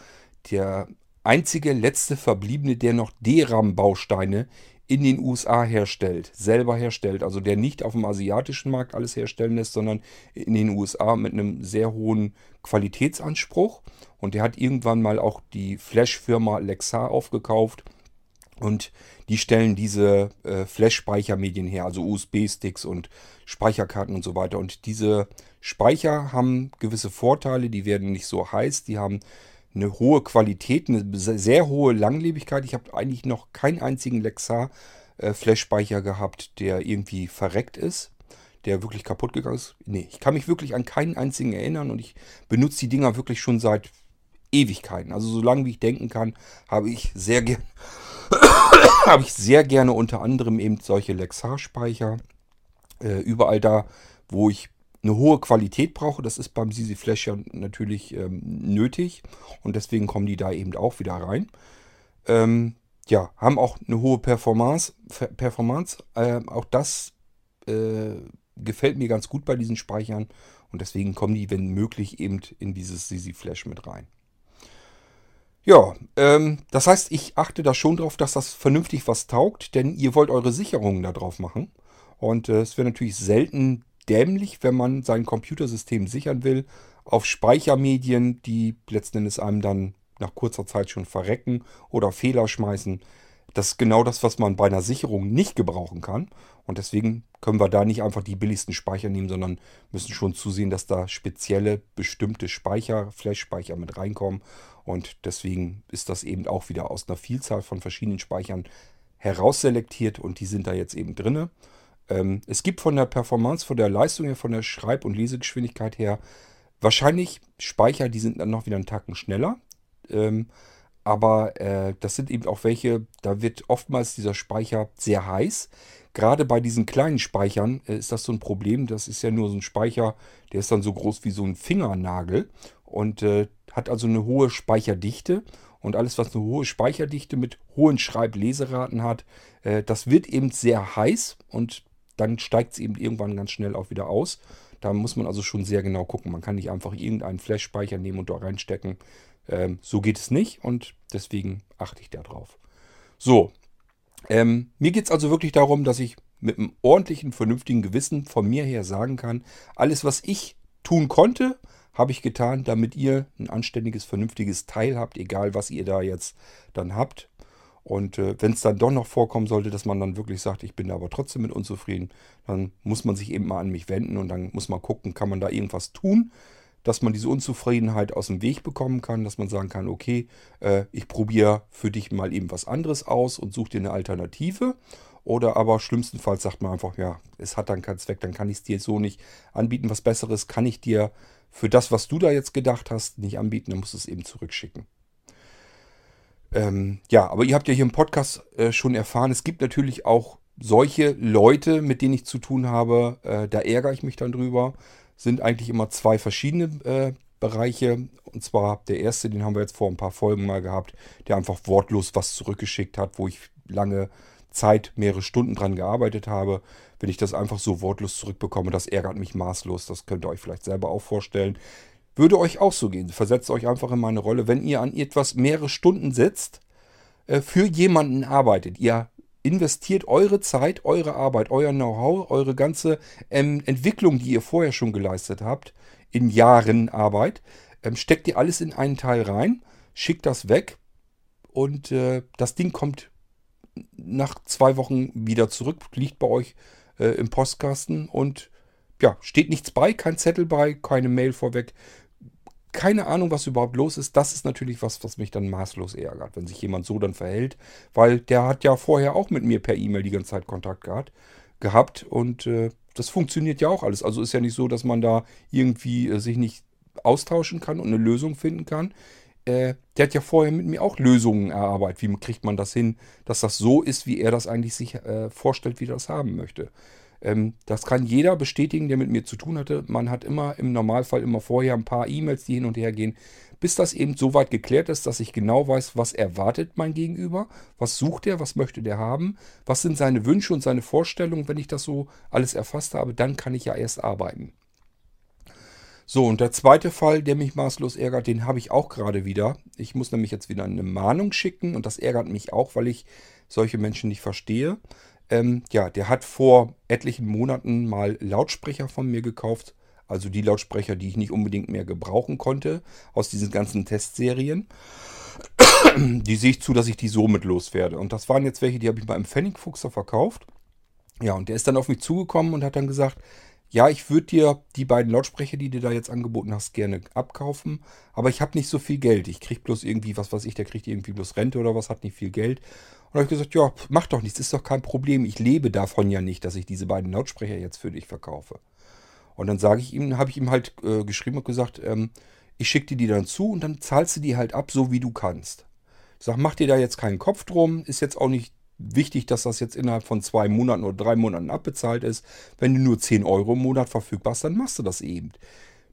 der einzige letzte verbliebene, der noch DRAM-Bausteine in den USA herstellt, selber herstellt, also der nicht auf dem asiatischen Markt alles herstellen lässt, sondern in den USA mit einem sehr hohen Qualitätsanspruch. Und der hat irgendwann mal auch die Flash-Firma Lexar aufgekauft. Und die stellen diese äh, Flash-Speichermedien her, also USB-Sticks und Speicherkarten und so weiter. Und diese Speicher haben gewisse Vorteile, die werden nicht so heiß, die haben eine hohe Qualität, eine sehr hohe Langlebigkeit. Ich habe eigentlich noch keinen einzigen Lexar äh, gehabt, der irgendwie verreckt ist, der wirklich kaputt gegangen ist. Nee, ich kann mich wirklich an keinen einzigen erinnern und ich benutze die Dinger wirklich schon seit Ewigkeiten. Also so lange wie ich denken kann, habe ich sehr gerne habe ich sehr gerne unter anderem eben solche Lexar-Speicher. Äh, überall da, wo ich eine hohe Qualität brauche. Das ist beim Sisi Flash ja natürlich ähm, nötig und deswegen kommen die da eben auch wieder rein. Ähm, ja, haben auch eine hohe Performance. Performance. Äh, auch das äh, gefällt mir ganz gut bei diesen Speichern und deswegen kommen die, wenn möglich, eben in dieses Sisi Flash mit rein. Ja, ähm, das heißt, ich achte da schon drauf, dass das vernünftig was taugt, denn ihr wollt eure Sicherungen da drauf machen. Und äh, es wäre natürlich selten dämlich, wenn man sein Computersystem sichern will, auf Speichermedien, die letzten Endes einem dann nach kurzer Zeit schon verrecken oder Fehler schmeißen. Das ist genau das, was man bei einer Sicherung nicht gebrauchen kann. Und deswegen können wir da nicht einfach die billigsten Speicher nehmen, sondern müssen schon zusehen, dass da spezielle bestimmte Speicher, Flash-Speicher mit reinkommen. Und deswegen ist das eben auch wieder aus einer Vielzahl von verschiedenen Speichern herausselektiert und die sind da jetzt eben drinne. Ähm, es gibt von der Performance, von der Leistung her, von der Schreib- und Lesegeschwindigkeit her wahrscheinlich Speicher, die sind dann noch wieder einen Tacken schneller. Ähm, aber äh, das sind eben auch welche, da wird oftmals dieser Speicher sehr heiß. Gerade bei diesen kleinen Speichern äh, ist das so ein Problem. Das ist ja nur so ein Speicher, der ist dann so groß wie so ein Fingernagel und äh, hat also eine hohe Speicherdichte. Und alles, was eine hohe Speicherdichte mit hohen Schreib-Leseraten hat, äh, das wird eben sehr heiß und dann steigt es eben irgendwann ganz schnell auch wieder aus. Da muss man also schon sehr genau gucken. Man kann nicht einfach irgendeinen Flash-Speicher nehmen und da reinstecken. Ähm, so geht es nicht und deswegen achte ich da drauf. So, ähm, mir geht es also wirklich darum, dass ich mit einem ordentlichen, vernünftigen Gewissen von mir her sagen kann, alles, was ich tun konnte, habe ich getan, damit ihr ein anständiges, vernünftiges Teil habt, egal was ihr da jetzt dann habt. Und äh, wenn es dann doch noch vorkommen sollte, dass man dann wirklich sagt, ich bin da aber trotzdem mit unzufrieden, dann muss man sich eben mal an mich wenden und dann muss man gucken, kann man da irgendwas tun, dass man diese Unzufriedenheit aus dem Weg bekommen kann, dass man sagen kann, okay, äh, ich probiere für dich mal eben was anderes aus und suche dir eine Alternative. Oder aber schlimmstenfalls sagt man einfach, ja, es hat dann keinen Zweck, dann kann ich es dir so nicht anbieten. Was Besseres kann ich dir für das, was du da jetzt gedacht hast, nicht anbieten, dann musst du es eben zurückschicken. Ähm, ja, aber ihr habt ja hier im Podcast äh, schon erfahren, es gibt natürlich auch solche Leute, mit denen ich zu tun habe, äh, da ärgere ich mich dann drüber, sind eigentlich immer zwei verschiedene äh, Bereiche. Und zwar der erste, den haben wir jetzt vor ein paar Folgen mal gehabt, der einfach wortlos was zurückgeschickt hat, wo ich lange Zeit, mehrere Stunden dran gearbeitet habe. Wenn ich das einfach so wortlos zurückbekomme, das ärgert mich maßlos. Das könnt ihr euch vielleicht selber auch vorstellen. Würde euch auch so gehen. Versetzt euch einfach in meine Rolle. Wenn ihr an etwas mehrere Stunden sitzt, äh, für jemanden arbeitet, ihr investiert eure Zeit, eure Arbeit, euer Know-how, eure ganze ähm, Entwicklung, die ihr vorher schon geleistet habt, in Jahren Arbeit, ähm, steckt ihr alles in einen Teil rein, schickt das weg und äh, das Ding kommt nach zwei Wochen wieder zurück, liegt bei euch äh, im Postkasten und ja, steht nichts bei, kein Zettel bei, keine Mail vorweg keine Ahnung, was überhaupt los ist. Das ist natürlich was, was mich dann maßlos ärgert, wenn sich jemand so dann verhält, weil der hat ja vorher auch mit mir per E-Mail die ganze Zeit Kontakt gehabt, gehabt und äh, das funktioniert ja auch alles. Also ist ja nicht so, dass man da irgendwie äh, sich nicht austauschen kann und eine Lösung finden kann. Äh, der hat ja vorher mit mir auch Lösungen erarbeitet. Wie kriegt man das hin, dass das so ist, wie er das eigentlich sich äh, vorstellt, wie er das haben möchte. Ähm, das kann jeder bestätigen, der mit mir zu tun hatte. Man hat immer im Normalfall immer vorher ein paar E-Mails, die hin und her gehen, bis das eben so weit geklärt ist, dass ich genau weiß, was erwartet mein Gegenüber, was sucht er, was möchte der haben, was sind seine Wünsche und seine Vorstellungen. Wenn ich das so alles erfasst habe, dann kann ich ja erst arbeiten. So, und der zweite Fall, der mich maßlos ärgert, den habe ich auch gerade wieder. Ich muss nämlich jetzt wieder eine Mahnung schicken und das ärgert mich auch, weil ich solche Menschen nicht verstehe. Ähm, ja, der hat vor etlichen Monaten mal Lautsprecher von mir gekauft. Also die Lautsprecher, die ich nicht unbedingt mehr gebrauchen konnte aus diesen ganzen Testserien. Die sehe ich zu, dass ich die somit loswerde. Und das waren jetzt welche, die habe ich mal im Pfennigfuchser verkauft. Ja, und der ist dann auf mich zugekommen und hat dann gesagt, ja, ich würde dir die beiden Lautsprecher, die du da jetzt angeboten hast, gerne abkaufen, aber ich habe nicht so viel Geld. Ich kriege bloß irgendwie, was weiß ich, der kriegt irgendwie bloß Rente oder was, hat nicht viel Geld. Und habe ich gesagt, ja, mach doch nichts, ist doch kein Problem. Ich lebe davon ja nicht, dass ich diese beiden Lautsprecher jetzt für dich verkaufe. Und dann sage ich ihm, habe ich ihm halt äh, geschrieben und gesagt, ähm, ich schicke dir die dann zu und dann zahlst du die halt ab, so wie du kannst. Ich sage, mach dir da jetzt keinen Kopf drum, ist jetzt auch nicht wichtig, dass das jetzt innerhalb von zwei Monaten oder drei Monaten abbezahlt ist. Wenn du nur 10 Euro im Monat verfügbar hast, dann machst du das eben.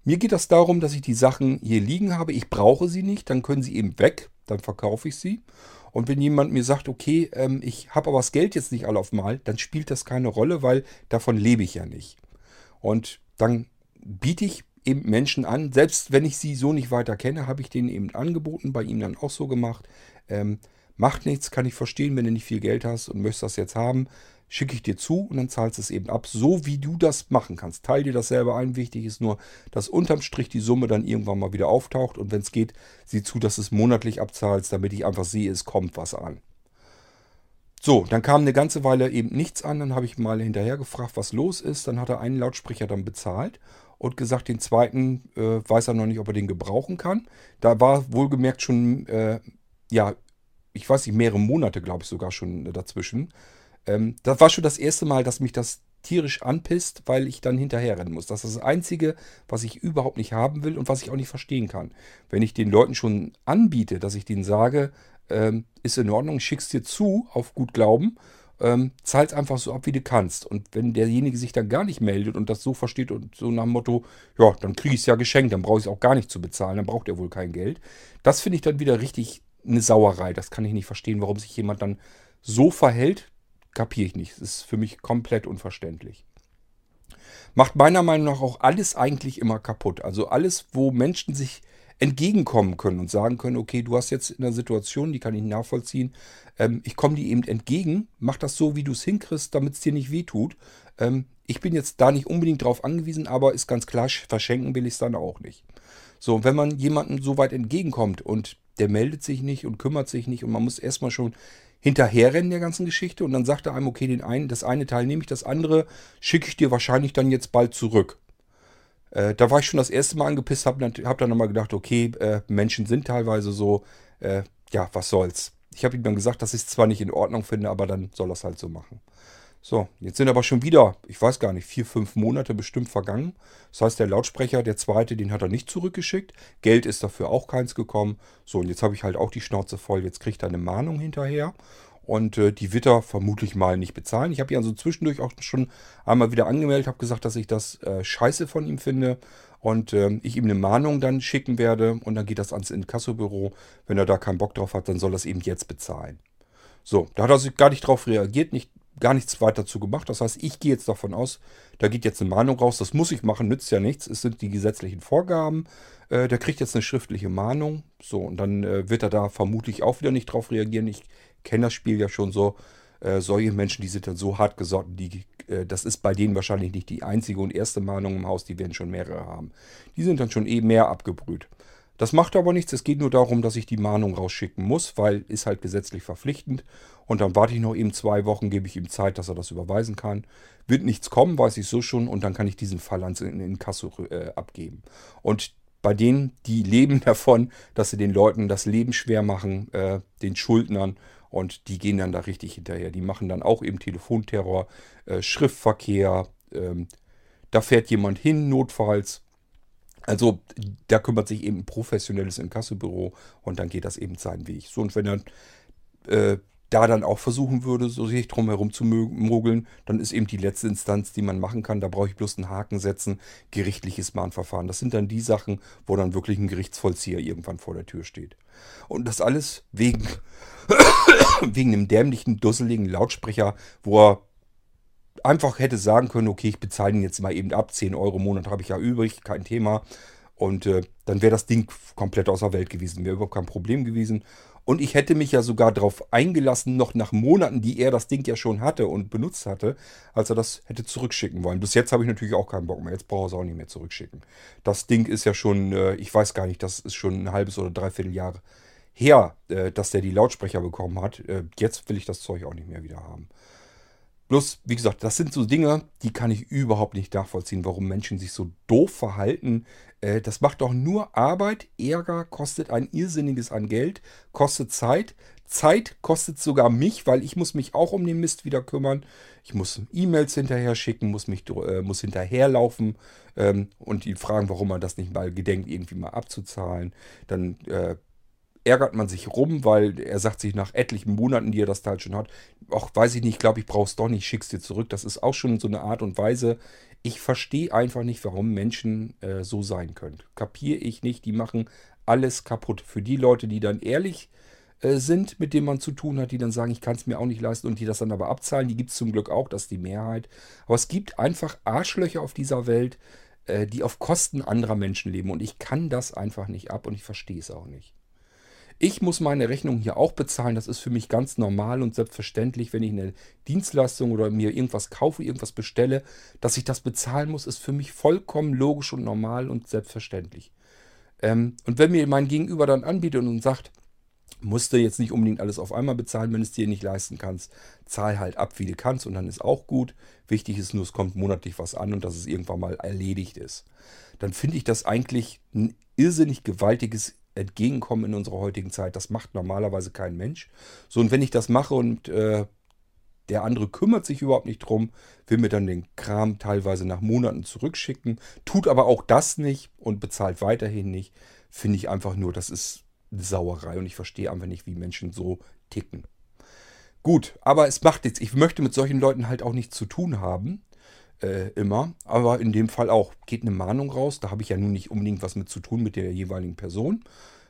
Mir geht das darum, dass ich die Sachen hier liegen habe. Ich brauche sie nicht, dann können sie eben weg, dann verkaufe ich sie. Und wenn jemand mir sagt, okay, ähm, ich habe aber das Geld jetzt nicht alle auf Mal, dann spielt das keine Rolle, weil davon lebe ich ja nicht. Und dann biete ich eben Menschen an, selbst wenn ich sie so nicht weiter kenne, habe ich denen eben angeboten, bei ihnen dann auch so gemacht. Ähm, macht nichts, kann ich verstehen, wenn du nicht viel Geld hast und möchtest das jetzt haben schicke ich dir zu und dann zahlst du es eben ab, so wie du das machen kannst. Teil dir das selber ein. Wichtig ist nur, dass unterm Strich die Summe dann irgendwann mal wieder auftaucht und wenn es geht, sieh zu, dass du es monatlich abzahlst, damit ich einfach sehe, es kommt was an. So, dann kam eine ganze Weile eben nichts an. Dann habe ich mal hinterher gefragt, was los ist. Dann hat er einen Lautsprecher dann bezahlt und gesagt, den zweiten äh, weiß er noch nicht, ob er den gebrauchen kann. Da war wohlgemerkt schon, äh, ja, ich weiß nicht, mehrere Monate, glaube ich, sogar schon dazwischen. Ähm, das war schon das erste Mal, dass mich das tierisch anpisst, weil ich dann hinterherrennen muss. Das ist das Einzige, was ich überhaupt nicht haben will und was ich auch nicht verstehen kann. Wenn ich den Leuten schon anbiete, dass ich denen sage, ähm, ist in Ordnung, schick's dir zu, auf gut Glauben, ähm, zahl's einfach so ab, wie du kannst. Und wenn derjenige sich dann gar nicht meldet und das so versteht und so nach dem Motto, ja, dann kriege ich es ja geschenkt, dann brauche ich es auch gar nicht zu bezahlen, dann braucht er wohl kein Geld. Das finde ich dann wieder richtig eine Sauerei. Das kann ich nicht verstehen, warum sich jemand dann so verhält, kapiere ich nicht. Das ist für mich komplett unverständlich. Macht meiner Meinung nach auch alles eigentlich immer kaputt. Also alles, wo Menschen sich entgegenkommen können und sagen können, okay, du hast jetzt in einer Situation, die kann ich nachvollziehen, ähm, ich komme dir eben entgegen, mach das so, wie du es hinkriegst, damit es dir nicht wehtut. Ähm, ich bin jetzt da nicht unbedingt drauf angewiesen, aber ist ganz klar, verschenken will ich es dann auch nicht. So, wenn man jemandem so weit entgegenkommt und der meldet sich nicht und kümmert sich nicht und man muss erstmal schon hinterherrennen der ganzen Geschichte und dann sagt er einem, okay, den einen, das eine Teil nehme ich, das andere schicke ich dir wahrscheinlich dann jetzt bald zurück. Äh, da war ich schon das erste Mal angepisst, habe hab dann nochmal gedacht, okay, äh, Menschen sind teilweise so, äh, ja, was soll's. Ich habe ihm dann gesagt, dass ich es zwar nicht in Ordnung finde, aber dann soll er es halt so machen. So, jetzt sind aber schon wieder, ich weiß gar nicht, vier, fünf Monate bestimmt vergangen. Das heißt, der Lautsprecher, der zweite, den hat er nicht zurückgeschickt. Geld ist dafür auch keins gekommen. So, und jetzt habe ich halt auch die Schnauze voll. Jetzt kriegt er eine Mahnung hinterher. Und äh, die wird er vermutlich mal nicht bezahlen. Ich habe ihn also zwischendurch auch schon einmal wieder angemeldet, habe gesagt, dass ich das äh, scheiße von ihm finde und äh, ich ihm eine Mahnung dann schicken werde und dann geht das ans Inkassobüro. Wenn er da keinen Bock drauf hat, dann soll er es eben jetzt bezahlen. So, da hat er gar nicht drauf reagiert, nicht gar nichts weiter zu gemacht. Das heißt, ich gehe jetzt davon aus, da geht jetzt eine Mahnung raus. Das muss ich machen, nützt ja nichts. Es sind die gesetzlichen Vorgaben. Äh, der kriegt jetzt eine schriftliche Mahnung. So, und dann äh, wird er da vermutlich auch wieder nicht drauf reagieren. Ich kenne das Spiel ja schon so. Äh, solche Menschen, die sind dann so hart gesotten, die, äh, das ist bei denen wahrscheinlich nicht die einzige und erste Mahnung im Haus, die werden schon mehrere haben. Die sind dann schon eh mehr abgebrüht. Das macht aber nichts. Es geht nur darum, dass ich die Mahnung rausschicken muss, weil ist halt gesetzlich verpflichtend. Und dann warte ich noch eben zwei Wochen, gebe ich ihm Zeit, dass er das überweisen kann. Wird nichts kommen, weiß ich so schon. Und dann kann ich diesen Fall ans Inkasso äh, abgeben. Und bei denen, die leben davon, dass sie den Leuten das Leben schwer machen, äh, den Schuldnern. Und die gehen dann da richtig hinterher. Die machen dann auch eben Telefonterror, äh, Schriftverkehr. Ähm, da fährt jemand hin, notfalls also da kümmert sich eben ein professionelles Inkassobüro und dann geht das eben seinen Weg. So, und wenn er äh, da dann auch versuchen würde, so sich drum herum zu mogeln, dann ist eben die letzte Instanz, die man machen kann. Da brauche ich bloß einen Haken setzen, gerichtliches Mahnverfahren. Das sind dann die Sachen, wo dann wirklich ein Gerichtsvollzieher irgendwann vor der Tür steht. Und das alles wegen, wegen einem dämlichen, dusseligen Lautsprecher, wo er einfach hätte sagen können, okay, ich bezahle ihn jetzt mal eben ab, 10 Euro im Monat habe ich ja übrig, kein Thema. Und äh, dann wäre das Ding komplett außer Welt gewesen, wäre überhaupt kein Problem gewesen. Und ich hätte mich ja sogar darauf eingelassen, noch nach Monaten, die er das Ding ja schon hatte und benutzt hatte, als er das hätte zurückschicken wollen. Bis jetzt habe ich natürlich auch keinen Bock mehr. Jetzt brauche ich es auch nicht mehr zurückschicken. Das Ding ist ja schon, äh, ich weiß gar nicht, das ist schon ein halbes oder dreiviertel Jahr her, äh, dass der die Lautsprecher bekommen hat. Äh, jetzt will ich das Zeug auch nicht mehr wieder haben. Bloß, wie gesagt, das sind so Dinge, die kann ich überhaupt nicht nachvollziehen, warum Menschen sich so doof verhalten. Äh, das macht doch nur Arbeit, Ärger, kostet ein Irrsinniges an Geld, kostet Zeit. Zeit kostet sogar mich, weil ich muss mich auch um den Mist wieder kümmern. Ich muss E-Mails hinterher schicken, muss mich äh, muss hinterherlaufen ähm, und ihn fragen, warum man das nicht mal gedenkt, irgendwie mal abzuzahlen. Dann äh, ärgert man sich rum, weil er sagt sich nach etlichen Monaten, die er das Teil schon hat, auch weiß ich nicht, ich glaube, ich brauche es doch nicht, schick's dir zurück. Das ist auch schon so eine Art und Weise. Ich verstehe einfach nicht, warum Menschen äh, so sein können. Kapiere ich nicht. Die machen alles kaputt. Für die Leute, die dann ehrlich äh, sind, mit denen man zu tun hat, die dann sagen, ich kann es mir auch nicht leisten und die das dann aber abzahlen, die gibt es zum Glück auch, das ist die Mehrheit. Aber es gibt einfach Arschlöcher auf dieser Welt, äh, die auf Kosten anderer Menschen leben. Und ich kann das einfach nicht ab und ich verstehe es auch nicht. Ich muss meine Rechnung hier auch bezahlen. Das ist für mich ganz normal und selbstverständlich, wenn ich eine Dienstleistung oder mir irgendwas kaufe, irgendwas bestelle, dass ich das bezahlen muss, ist für mich vollkommen logisch und normal und selbstverständlich. Ähm, und wenn mir mein Gegenüber dann anbietet und sagt, musst du jetzt nicht unbedingt alles auf einmal bezahlen, wenn du es dir nicht leisten kannst. Zahl halt ab, wie du kannst und dann ist auch gut. Wichtig ist nur, es kommt monatlich was an und dass es irgendwann mal erledigt ist. Dann finde ich das eigentlich ein irrsinnig gewaltiges entgegenkommen in unserer heutigen Zeit. Das macht normalerweise kein Mensch. So, und wenn ich das mache und äh, der andere kümmert sich überhaupt nicht drum, will mir dann den Kram teilweise nach Monaten zurückschicken, tut aber auch das nicht und bezahlt weiterhin nicht, finde ich einfach nur, das ist Sauerei und ich verstehe einfach nicht, wie Menschen so ticken. Gut, aber es macht jetzt, ich möchte mit solchen Leuten halt auch nichts zu tun haben äh, immer. Aber in dem Fall auch. Geht eine Mahnung raus. Da habe ich ja nun nicht unbedingt was mit zu tun mit der jeweiligen Person.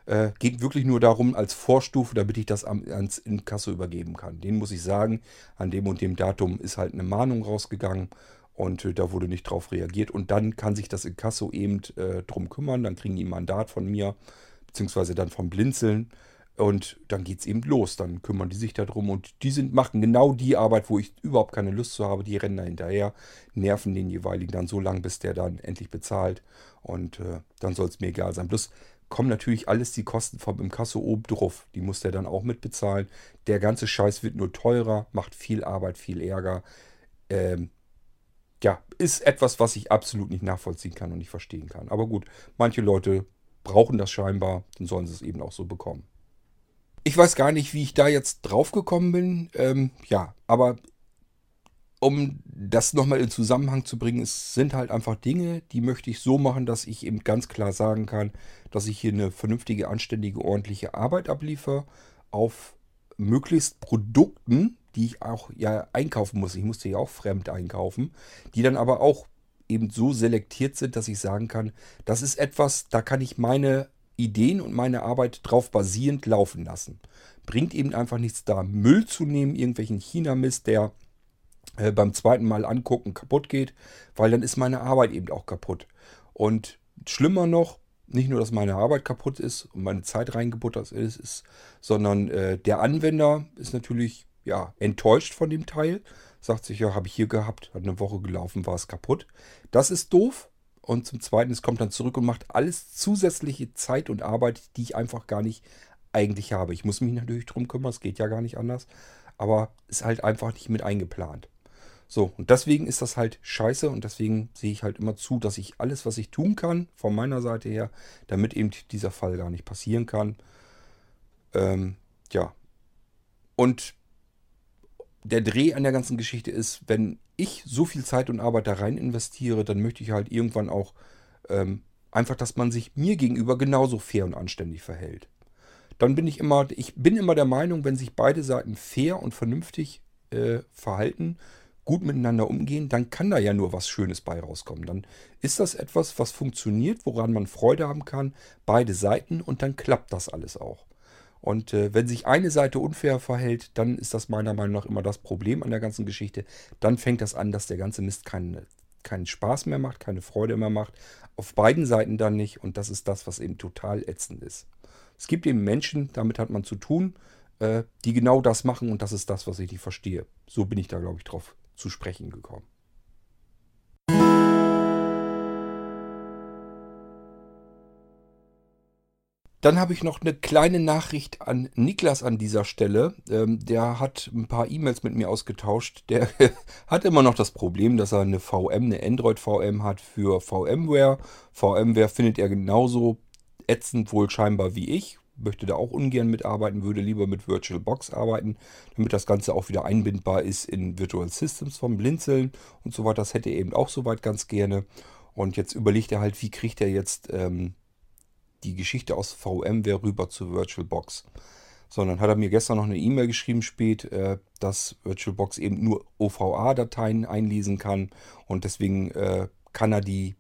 Äh, geht wirklich nur darum, als Vorstufe, damit ich das am, ans Inkasso übergeben kann. Den muss ich sagen, an dem und dem Datum ist halt eine Mahnung rausgegangen. Und äh, da wurde nicht drauf reagiert. Und dann kann sich das Inkasso eben äh, drum kümmern. Dann kriegen die ein Mandat von mir, beziehungsweise dann vom Blinzeln. Und dann geht es eben los. Dann kümmern die sich darum. Und die sind, machen genau die Arbeit, wo ich überhaupt keine Lust zu habe. Die rennen da hinterher, nerven den jeweiligen dann so lange, bis der dann endlich bezahlt. Und äh, dann soll es mir egal sein. Bloß kommen natürlich alles die Kosten vom Inkasso oben drauf. Die muss der dann auch mitbezahlen. Der ganze Scheiß wird nur teurer, macht viel Arbeit, viel Ärger. Ähm, ja, ist etwas, was ich absolut nicht nachvollziehen kann und nicht verstehen kann. Aber gut, manche Leute brauchen das scheinbar, dann sollen sie es eben auch so bekommen. Ich weiß gar nicht, wie ich da jetzt drauf gekommen bin. Ähm, ja, aber um das nochmal in Zusammenhang zu bringen, es sind halt einfach Dinge, die möchte ich so machen, dass ich eben ganz klar sagen kann, dass ich hier eine vernünftige, anständige, ordentliche Arbeit abliefere auf möglichst Produkten, die ich auch ja einkaufen muss. Ich musste ja auch fremd einkaufen, die dann aber auch eben so selektiert sind, dass ich sagen kann, das ist etwas, da kann ich meine Ideen und meine Arbeit drauf basierend laufen lassen. Bringt eben einfach nichts da, Müll zu nehmen, irgendwelchen China-Mist, der äh, beim zweiten Mal angucken kaputt geht, weil dann ist meine Arbeit eben auch kaputt. Und schlimmer noch, nicht nur, dass meine Arbeit kaputt ist und meine Zeit reingebuttert ist, ist sondern äh, der Anwender ist natürlich ja, enttäuscht von dem Teil. Sagt sich, ja, habe ich hier gehabt, hat eine Woche gelaufen, war es kaputt. Das ist doof. Und zum Zweiten, es kommt dann zurück und macht alles zusätzliche Zeit und Arbeit, die ich einfach gar nicht eigentlich habe. Ich muss mich natürlich drum kümmern, es geht ja gar nicht anders. Aber ist halt einfach nicht mit eingeplant. So, und deswegen ist das halt scheiße und deswegen sehe ich halt immer zu, dass ich alles, was ich tun kann, von meiner Seite her, damit eben dieser Fall gar nicht passieren kann. Ähm, ja. Und der Dreh an der ganzen Geschichte ist, wenn ich so viel Zeit und Arbeit da rein investiere, dann möchte ich halt irgendwann auch ähm, einfach, dass man sich mir gegenüber genauso fair und anständig verhält. Dann bin ich immer, ich bin immer der Meinung, wenn sich beide Seiten fair und vernünftig äh, verhalten, gut miteinander umgehen, dann kann da ja nur was Schönes bei rauskommen. Dann ist das etwas, was funktioniert, woran man Freude haben kann, beide Seiten und dann klappt das alles auch. Und äh, wenn sich eine Seite unfair verhält, dann ist das meiner Meinung nach immer das Problem an der ganzen Geschichte. Dann fängt das an, dass der ganze Mist keinen, keinen Spaß mehr macht, keine Freude mehr macht. Auf beiden Seiten dann nicht. Und das ist das, was eben total ätzend ist. Es gibt eben Menschen, damit hat man zu tun, äh, die genau das machen. Und das ist das, was ich nicht verstehe. So bin ich da, glaube ich, drauf zu sprechen gekommen. Dann habe ich noch eine kleine Nachricht an Niklas an dieser Stelle. Ähm, der hat ein paar E-Mails mit mir ausgetauscht. Der hat immer noch das Problem, dass er eine VM, eine Android-VM hat für VMware. VMware findet er genauso ätzend wohl scheinbar wie ich möchte da auch ungern mitarbeiten, würde lieber mit VirtualBox arbeiten, damit das Ganze auch wieder einbindbar ist in Virtual Systems vom Blinzeln und so weiter. Das hätte er eben auch soweit ganz gerne. Und jetzt überlegt er halt, wie kriegt er jetzt ähm, die Geschichte aus VMware rüber zu VirtualBox. Sondern hat er mir gestern noch eine E-Mail geschrieben spät, äh, dass VirtualBox eben nur OVA-Dateien einlesen kann und deswegen äh, kann er die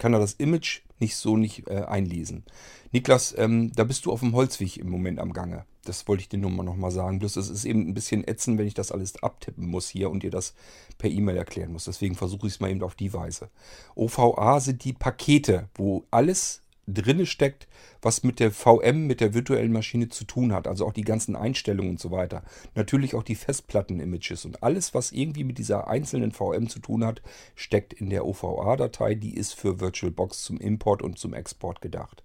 kann er das Image nicht so nicht äh, einlesen. Niklas, ähm, da bist du auf dem Holzweg im Moment am Gange. Das wollte ich dir nur mal nochmal sagen. Bloß es ist eben ein bisschen ätzend, wenn ich das alles abtippen muss hier und dir das per E-Mail erklären muss. Deswegen versuche ich es mal eben auf die Weise. OVA sind die Pakete, wo alles drinne steckt, was mit der VM, mit der virtuellen Maschine zu tun hat. Also auch die ganzen Einstellungen und so weiter. Natürlich auch die Festplatten-Images und alles, was irgendwie mit dieser einzelnen VM zu tun hat, steckt in der OVA-Datei. Die ist für VirtualBox zum Import und zum Export gedacht.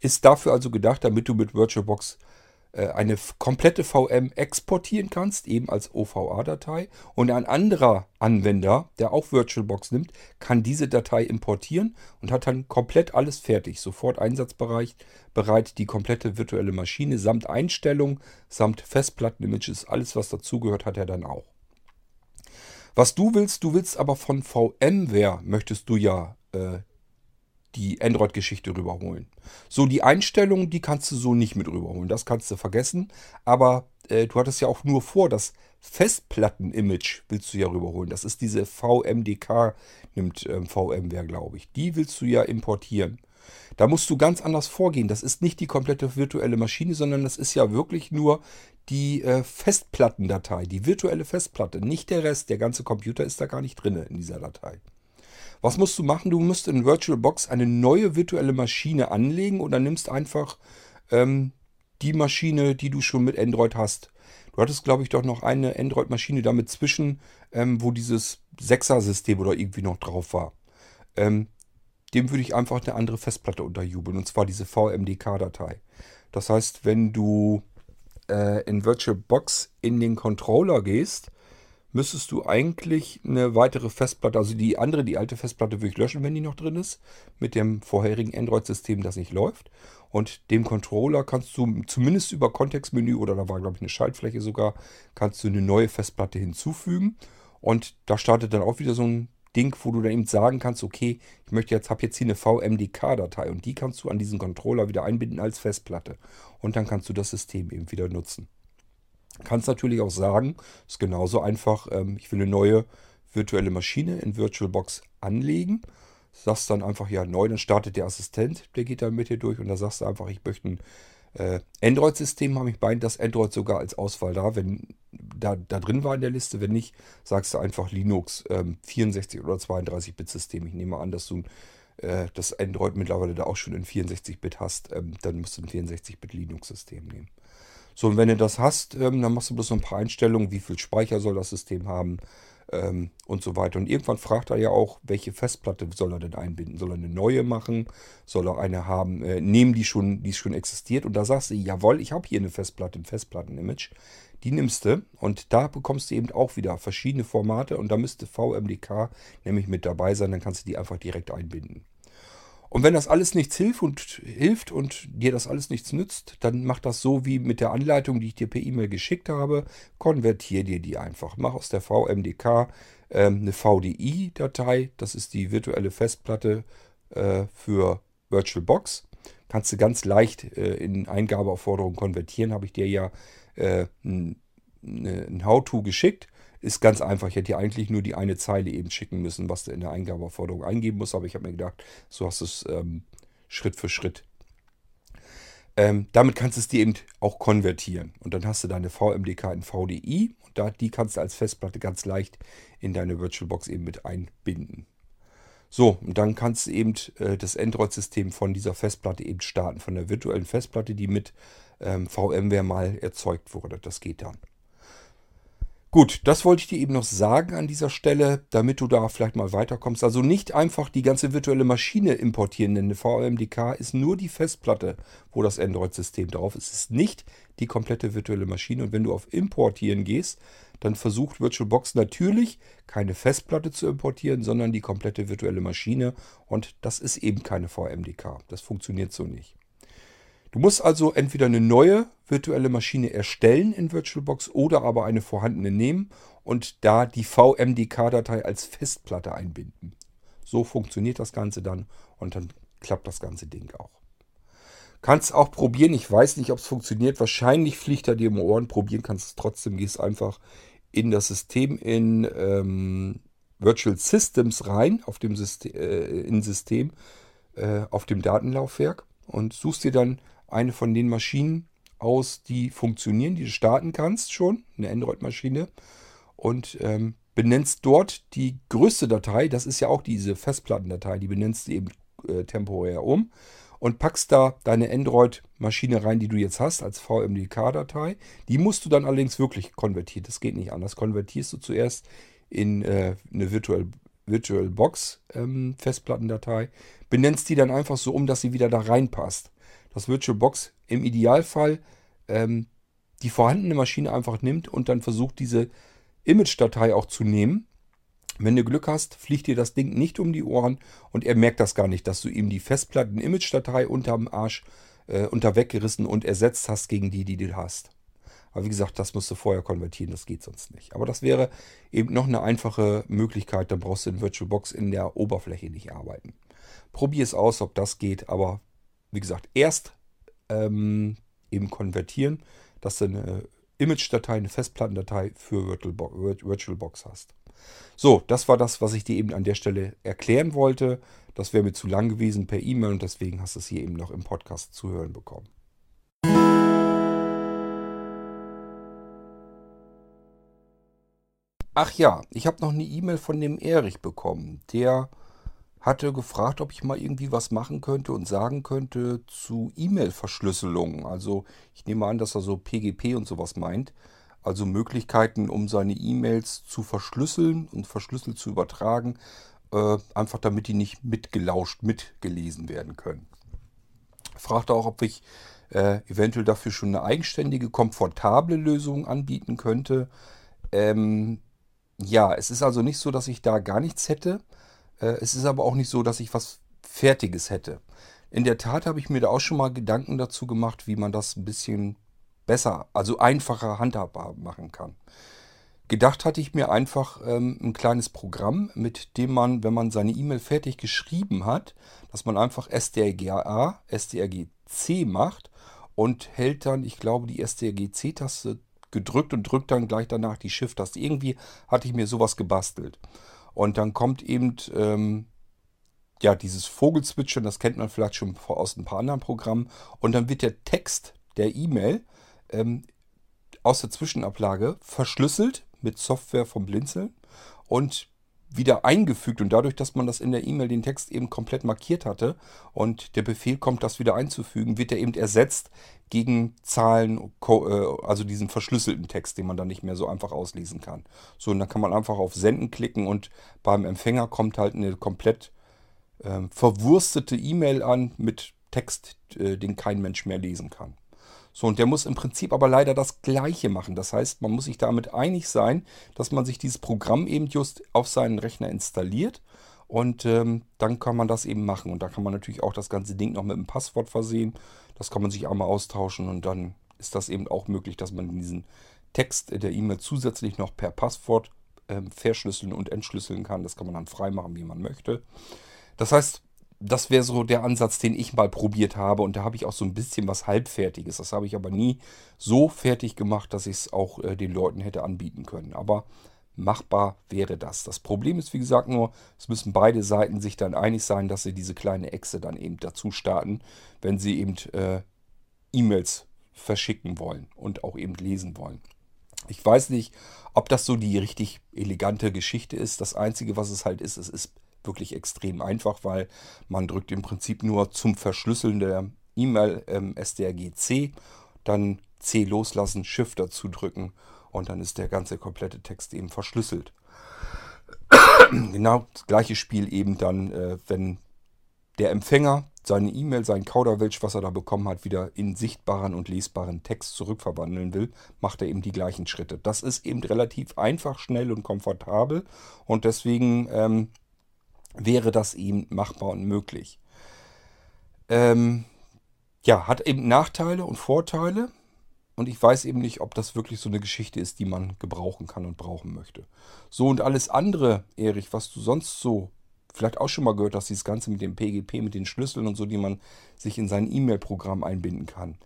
Ist dafür also gedacht, damit du mit VirtualBox eine komplette VM exportieren kannst, eben als OVA-Datei. Und ein anderer Anwender, der auch VirtualBox nimmt, kann diese Datei importieren und hat dann komplett alles fertig. Sofort einsatzbereit, bereit die komplette virtuelle Maschine samt Einstellung, samt Festplatten-Images, alles was dazugehört, hat er dann auch. Was du willst, du willst aber von VMware, möchtest du ja äh, die Android-Geschichte rüberholen. So, die Einstellungen, die kannst du so nicht mit rüberholen. Das kannst du vergessen. Aber äh, du hattest ja auch nur vor, das Festplatten-Image willst du ja rüberholen. Das ist diese VMDK, nimmt ähm, VMware, glaube ich. Die willst du ja importieren. Da musst du ganz anders vorgehen. Das ist nicht die komplette virtuelle Maschine, sondern das ist ja wirklich nur die äh, Festplattendatei, die virtuelle Festplatte, nicht der Rest. Der ganze Computer ist da gar nicht drin in dieser Datei. Was musst du machen? Du musst in VirtualBox eine neue virtuelle Maschine anlegen und dann nimmst einfach ähm, die Maschine, die du schon mit Android hast. Du hattest, glaube ich, doch noch eine Android-Maschine damit zwischen, ähm, wo dieses 6er-System oder irgendwie noch drauf war. Ähm, dem würde ich einfach eine andere Festplatte unterjubeln, und zwar diese VMDK-Datei. Das heißt, wenn du äh, in VirtualBox in den Controller gehst, müsstest du eigentlich eine weitere Festplatte, also die andere, die alte Festplatte würde ich löschen, wenn die noch drin ist, mit dem vorherigen Android-System, das nicht läuft. Und dem Controller kannst du zumindest über Kontextmenü oder da war, glaube ich, eine Schaltfläche sogar, kannst du eine neue Festplatte hinzufügen. Und da startet dann auch wieder so ein Ding, wo du dann eben sagen kannst, okay, ich möchte jetzt, habe jetzt hier eine VMDK-Datei und die kannst du an diesen Controller wieder einbinden als Festplatte. Und dann kannst du das System eben wieder nutzen. Kannst natürlich auch sagen, ist genauso einfach, ähm, ich will eine neue virtuelle Maschine in VirtualBox anlegen sagst dann einfach ja neu, dann startet der Assistent, der geht dann mit dir durch und da sagst du einfach, ich möchte ein äh, Android-System haben. Ich meine das Android sogar als Auswahl da, wenn da, da drin war in der Liste. Wenn nicht, sagst du einfach Linux ähm, 64 oder 32-Bit-System. Ich nehme an, dass du äh, das Android mittlerweile da auch schon in 64-Bit hast. Ähm, dann musst du ein 64-Bit Linux-System nehmen. So, und wenn du das hast, ähm, dann machst du bloß noch ein paar Einstellungen, wie viel Speicher soll das System haben, ähm, und so weiter. Und irgendwann fragt er ja auch, welche Festplatte soll er denn einbinden? Soll er eine neue machen? Soll er eine haben? Äh, nehmen die schon, die schon existiert? Und da sagst du, jawohl, ich habe hier eine Festplatte, ein Festplatten-Image. Die nimmst du und da bekommst du eben auch wieder verschiedene Formate und da müsste VMDK nämlich mit dabei sein, dann kannst du die einfach direkt einbinden. Und wenn das alles nichts hilft und hilft und dir das alles nichts nützt, dann mach das so wie mit der Anleitung, die ich dir per E-Mail geschickt habe. Konvertier dir die einfach. Mach aus der VMDK ähm, eine VDI-Datei. Das ist die virtuelle Festplatte äh, für VirtualBox. Kannst du ganz leicht äh, in Eingabeaufforderungen konvertieren. Habe ich dir ja äh, ein, ein How-To geschickt. Ist ganz einfach. Ich hätte hier eigentlich nur die eine Zeile eben schicken müssen, was du in der Eingabeaufforderung eingeben musst. Aber ich habe mir gedacht, so hast du es ähm, Schritt für Schritt. Ähm, damit kannst du es dir eben auch konvertieren. Und dann hast du deine VMDK in VDI. Und da, die kannst du als Festplatte ganz leicht in deine VirtualBox eben mit einbinden. So, und dann kannst du eben äh, das Android-System von dieser Festplatte eben starten, von der virtuellen Festplatte, die mit ähm, VMware mal erzeugt wurde. Das geht dann. Gut, das wollte ich dir eben noch sagen an dieser Stelle, damit du da vielleicht mal weiterkommst. Also nicht einfach die ganze virtuelle Maschine importieren, denn eine VMDK ist nur die Festplatte, wo das Android-System drauf ist. Es ist nicht die komplette virtuelle Maschine. Und wenn du auf Importieren gehst, dann versucht VirtualBox natürlich keine Festplatte zu importieren, sondern die komplette virtuelle Maschine. Und das ist eben keine VMDK. Das funktioniert so nicht. Du musst also entweder eine neue virtuelle Maschine erstellen in VirtualBox oder aber eine vorhandene nehmen und da die VMDK-Datei als Festplatte einbinden. So funktioniert das Ganze dann und dann klappt das ganze Ding auch. Kannst auch probieren, ich weiß nicht, ob es funktioniert. Wahrscheinlich fliegt er dir im Ohren. Probieren kannst du es trotzdem. Gehst einfach in das System in ähm, Virtual Systems rein, auf dem System, äh, in System, äh, auf dem Datenlaufwerk und suchst dir dann eine von den Maschinen aus, die funktionieren, die du starten kannst schon, eine Android-Maschine. Und ähm, benennst dort die größte Datei, das ist ja auch diese Festplattendatei, die benennst du eben äh, temporär um und packst da deine Android-Maschine rein, die du jetzt hast, als VMDK-Datei. Die musst du dann allerdings wirklich konvertieren. Das geht nicht anders. Konvertierst du zuerst in äh, eine Virtual, VirtualBox ähm, benennst die dann einfach so um, dass sie wieder da reinpasst dass VirtualBox im Idealfall ähm, die vorhandene Maschine einfach nimmt und dann versucht, diese Image-Datei auch zu nehmen. Wenn du Glück hast, fliegt dir das Ding nicht um die Ohren und er merkt das gar nicht, dass du ihm die Festplatten-Image-Datei unterm Arsch äh, unter weggerissen und ersetzt hast gegen die, die du hast. Aber wie gesagt, das musst du vorher konvertieren, das geht sonst nicht. Aber das wäre eben noch eine einfache Möglichkeit, dann brauchst du in VirtualBox in der Oberfläche nicht arbeiten. Probier es aus, ob das geht, aber wie gesagt, erst ähm, eben konvertieren, dass du eine Image-Datei, eine Festplattendatei für VirtualBox hast. So, das war das, was ich dir eben an der Stelle erklären wollte. Das wäre mir zu lang gewesen per E-Mail und deswegen hast du es hier eben noch im Podcast zu hören bekommen. Ach ja, ich habe noch eine E-Mail von dem Erich bekommen. Der hatte gefragt, ob ich mal irgendwie was machen könnte und sagen könnte zu E-Mail-Verschlüsselung. Also ich nehme an, dass er so PGP und sowas meint. Also Möglichkeiten, um seine E-Mails zu verschlüsseln und verschlüsselt zu übertragen. Äh, einfach damit die nicht mitgelauscht, mitgelesen werden können. Fragte auch, ob ich äh, eventuell dafür schon eine eigenständige, komfortable Lösung anbieten könnte. Ähm, ja, es ist also nicht so, dass ich da gar nichts hätte. Äh, es ist aber auch nicht so, dass ich was Fertiges hätte. In der Tat habe ich mir da auch schon mal Gedanken dazu gemacht, wie man das ein bisschen besser, also einfacher handhabbar machen kann. Gedacht hatte ich mir einfach ähm, ein kleines Programm, mit dem man, wenn man seine E-Mail fertig geschrieben hat, dass man einfach strga, strgc macht und hält dann, ich glaube, die strgc-Taste gedrückt und drückt dann gleich danach die Shift-Taste. Irgendwie hatte ich mir sowas gebastelt. Und dann kommt eben ähm, ja dieses Vogelzwitschern, das kennt man vielleicht schon aus ein paar anderen Programmen. Und dann wird der Text der E-Mail ähm, aus der Zwischenablage verschlüsselt mit Software vom Blinzeln und wieder eingefügt und dadurch, dass man das in der E-Mail den Text eben komplett markiert hatte und der Befehl kommt, das wieder einzufügen, wird er eben ersetzt gegen Zahlen, äh, also diesen verschlüsselten Text, den man dann nicht mehr so einfach auslesen kann. So, und dann kann man einfach auf Senden klicken und beim Empfänger kommt halt eine komplett äh, verwurstete E-Mail an mit Text, äh, den kein Mensch mehr lesen kann. So, und der muss im Prinzip aber leider das Gleiche machen. Das heißt, man muss sich damit einig sein, dass man sich dieses Programm eben just auf seinen Rechner installiert. Und ähm, dann kann man das eben machen. Und da kann man natürlich auch das ganze Ding noch mit einem Passwort versehen. Das kann man sich einmal austauschen und dann ist das eben auch möglich, dass man diesen Text der E-Mail zusätzlich noch per Passwort ähm, verschlüsseln und entschlüsseln kann. Das kann man dann freimachen, wie man möchte. Das heißt, das wäre so der Ansatz, den ich mal probiert habe. Und da habe ich auch so ein bisschen was Halbfertiges. Das habe ich aber nie so fertig gemacht, dass ich es auch äh, den Leuten hätte anbieten können. Aber machbar wäre das. Das Problem ist, wie gesagt, nur, es müssen beide Seiten sich dann einig sein, dass sie diese kleine Echse dann eben dazu starten, wenn sie eben äh, E-Mails verschicken wollen und auch eben lesen wollen. Ich weiß nicht, ob das so die richtig elegante Geschichte ist. Das Einzige, was es halt ist, es ist wirklich extrem einfach, weil man drückt im Prinzip nur zum Verschlüsseln der E-Mail ähm, strgc, dann C loslassen, Shift dazu drücken und dann ist der ganze komplette Text eben verschlüsselt. genau das gleiche Spiel eben dann, äh, wenn der Empfänger seine E-Mail, sein Kauderwelsch, was er da bekommen hat, wieder in sichtbaren und lesbaren Text zurückverwandeln will, macht er eben die gleichen Schritte. Das ist eben relativ einfach, schnell und komfortabel und deswegen ähm, wäre das eben machbar und möglich. Ähm, ja, hat eben Nachteile und Vorteile. Und ich weiß eben nicht, ob das wirklich so eine Geschichte ist, die man gebrauchen kann und brauchen möchte. So und alles andere, Erich, was du sonst so vielleicht auch schon mal gehört hast, dieses Ganze mit dem PGP, mit den Schlüsseln und so, die man sich in sein E-Mail-Programm einbinden kann.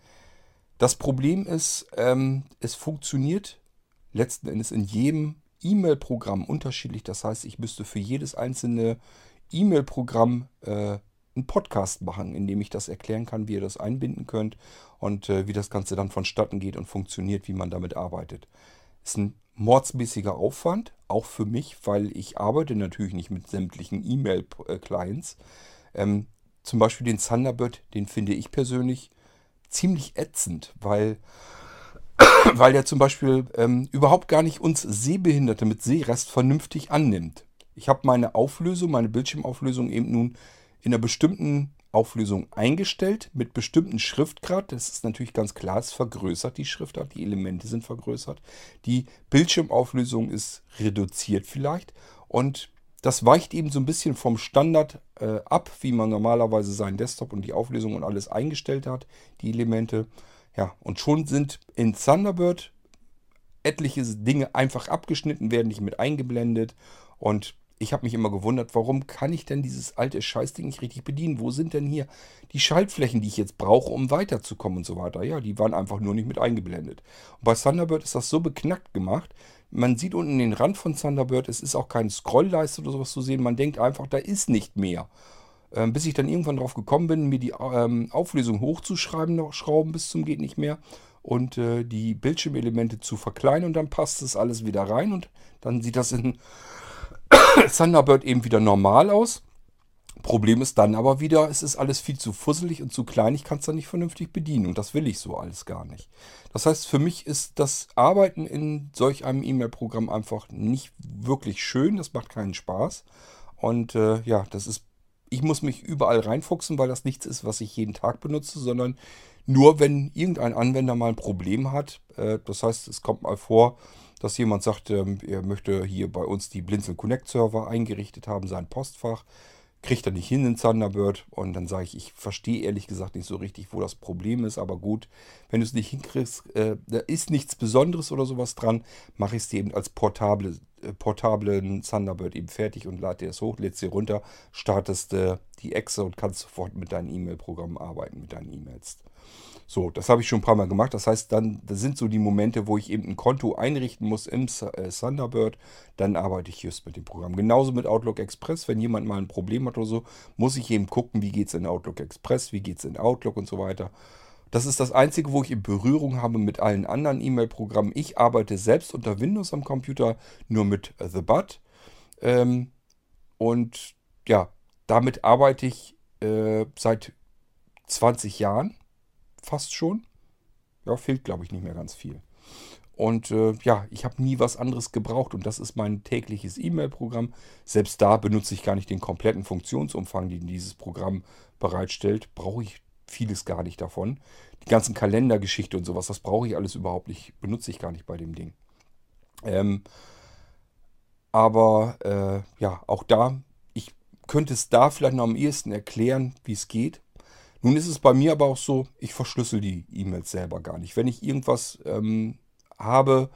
Das Problem ist, ähm, es funktioniert letzten Endes in jedem E-Mail-Programm unterschiedlich. Das heißt, ich müsste für jedes einzelne E-Mail-Programm äh, einen Podcast machen, in dem ich das erklären kann, wie ihr das einbinden könnt und äh, wie das Ganze dann vonstatten geht und funktioniert, wie man damit arbeitet. Ist ein mordsmäßiger Aufwand, auch für mich, weil ich arbeite natürlich nicht mit sämtlichen E-Mail-Clients. Ähm, zum Beispiel den Thunderbird, den finde ich persönlich ziemlich ätzend, weil weil der zum Beispiel ähm, überhaupt gar nicht uns Sehbehinderte mit Sehrest vernünftig annimmt. Ich habe meine Auflösung, meine Bildschirmauflösung eben nun in einer bestimmten Auflösung eingestellt, mit bestimmten Schriftgrad. Das ist natürlich ganz klar, es vergrößert die Schriftart, die Elemente sind vergrößert. Die Bildschirmauflösung ist reduziert vielleicht und das weicht eben so ein bisschen vom Standard äh, ab, wie man normalerweise seinen Desktop und die Auflösung und alles eingestellt hat, die Elemente. Ja, und schon sind in Thunderbird etliche Dinge einfach abgeschnitten, werden nicht mit eingeblendet. Und ich habe mich immer gewundert, warum kann ich denn dieses alte Scheißding nicht richtig bedienen? Wo sind denn hier die Schaltflächen, die ich jetzt brauche, um weiterzukommen und so weiter? Ja, die waren einfach nur nicht mit eingeblendet. Und bei Thunderbird ist das so beknackt gemacht. Man sieht unten den Rand von Thunderbird, es ist auch keine Scrollleiste oder sowas zu sehen. Man denkt einfach, da ist nicht mehr. Ähm, bis ich dann irgendwann drauf gekommen bin, mir die ähm, Auflösung hochzuschreiben, noch schrauben bis zum geht nicht mehr und äh, die Bildschirmelemente zu verkleinern und dann passt das alles wieder rein und dann sieht das in Thunderbird eben wieder normal aus. Problem ist dann aber wieder, es ist alles viel zu fusselig und zu klein, ich kann es dann nicht vernünftig bedienen und das will ich so alles gar nicht. Das heißt, für mich ist das Arbeiten in solch einem E-Mail-Programm einfach nicht wirklich schön, das macht keinen Spaß und äh, ja, das ist, ich muss mich überall reinfuchsen, weil das nichts ist, was ich jeden Tag benutze, sondern nur wenn irgendein Anwender mal ein Problem hat. Äh, das heißt, es kommt mal vor, dass jemand sagt, ähm, er möchte hier bei uns die Blinzeln Connect Server eingerichtet haben, sein Postfach, kriegt er nicht hin in Thunderbird und dann sage ich, ich verstehe ehrlich gesagt nicht so richtig, wo das Problem ist, aber gut, wenn du es nicht hinkriegst, äh, da ist nichts Besonderes oder sowas dran, mache ich es dir eben als portable, portablen Thunderbird eben fertig und lade dir das hoch, lädst dir runter, startest äh, die Exe und kannst sofort mit deinen E-Mail-Programmen arbeiten, mit deinen E-Mails. So, das habe ich schon ein paar Mal gemacht. Das heißt, dann das sind so die Momente, wo ich eben ein Konto einrichten muss im äh, Thunderbird. Dann arbeite ich just mit dem Programm. Genauso mit Outlook Express. Wenn jemand mal ein Problem hat oder so, muss ich eben gucken, wie geht es in Outlook Express, wie geht es in Outlook und so weiter. Das ist das Einzige, wo ich in Berührung habe mit allen anderen E-Mail-Programmen. Ich arbeite selbst unter Windows am Computer nur mit The Bud. Ähm, und ja, damit arbeite ich äh, seit 20 Jahren fast schon. Ja, fehlt, glaube ich, nicht mehr ganz viel. Und äh, ja, ich habe nie was anderes gebraucht und das ist mein tägliches E-Mail-Programm. Selbst da benutze ich gar nicht den kompletten Funktionsumfang, den dieses Programm bereitstellt. Brauche ich vieles gar nicht davon. Die ganzen Kalendergeschichte und sowas, das brauche ich alles überhaupt nicht, benutze ich gar nicht bei dem Ding. Ähm, aber äh, ja, auch da, ich könnte es da vielleicht noch am ehesten erklären, wie es geht. Nun ist es bei mir aber auch so, ich verschlüssel die E-Mails selber gar nicht. Wenn ich irgendwas ähm, habe,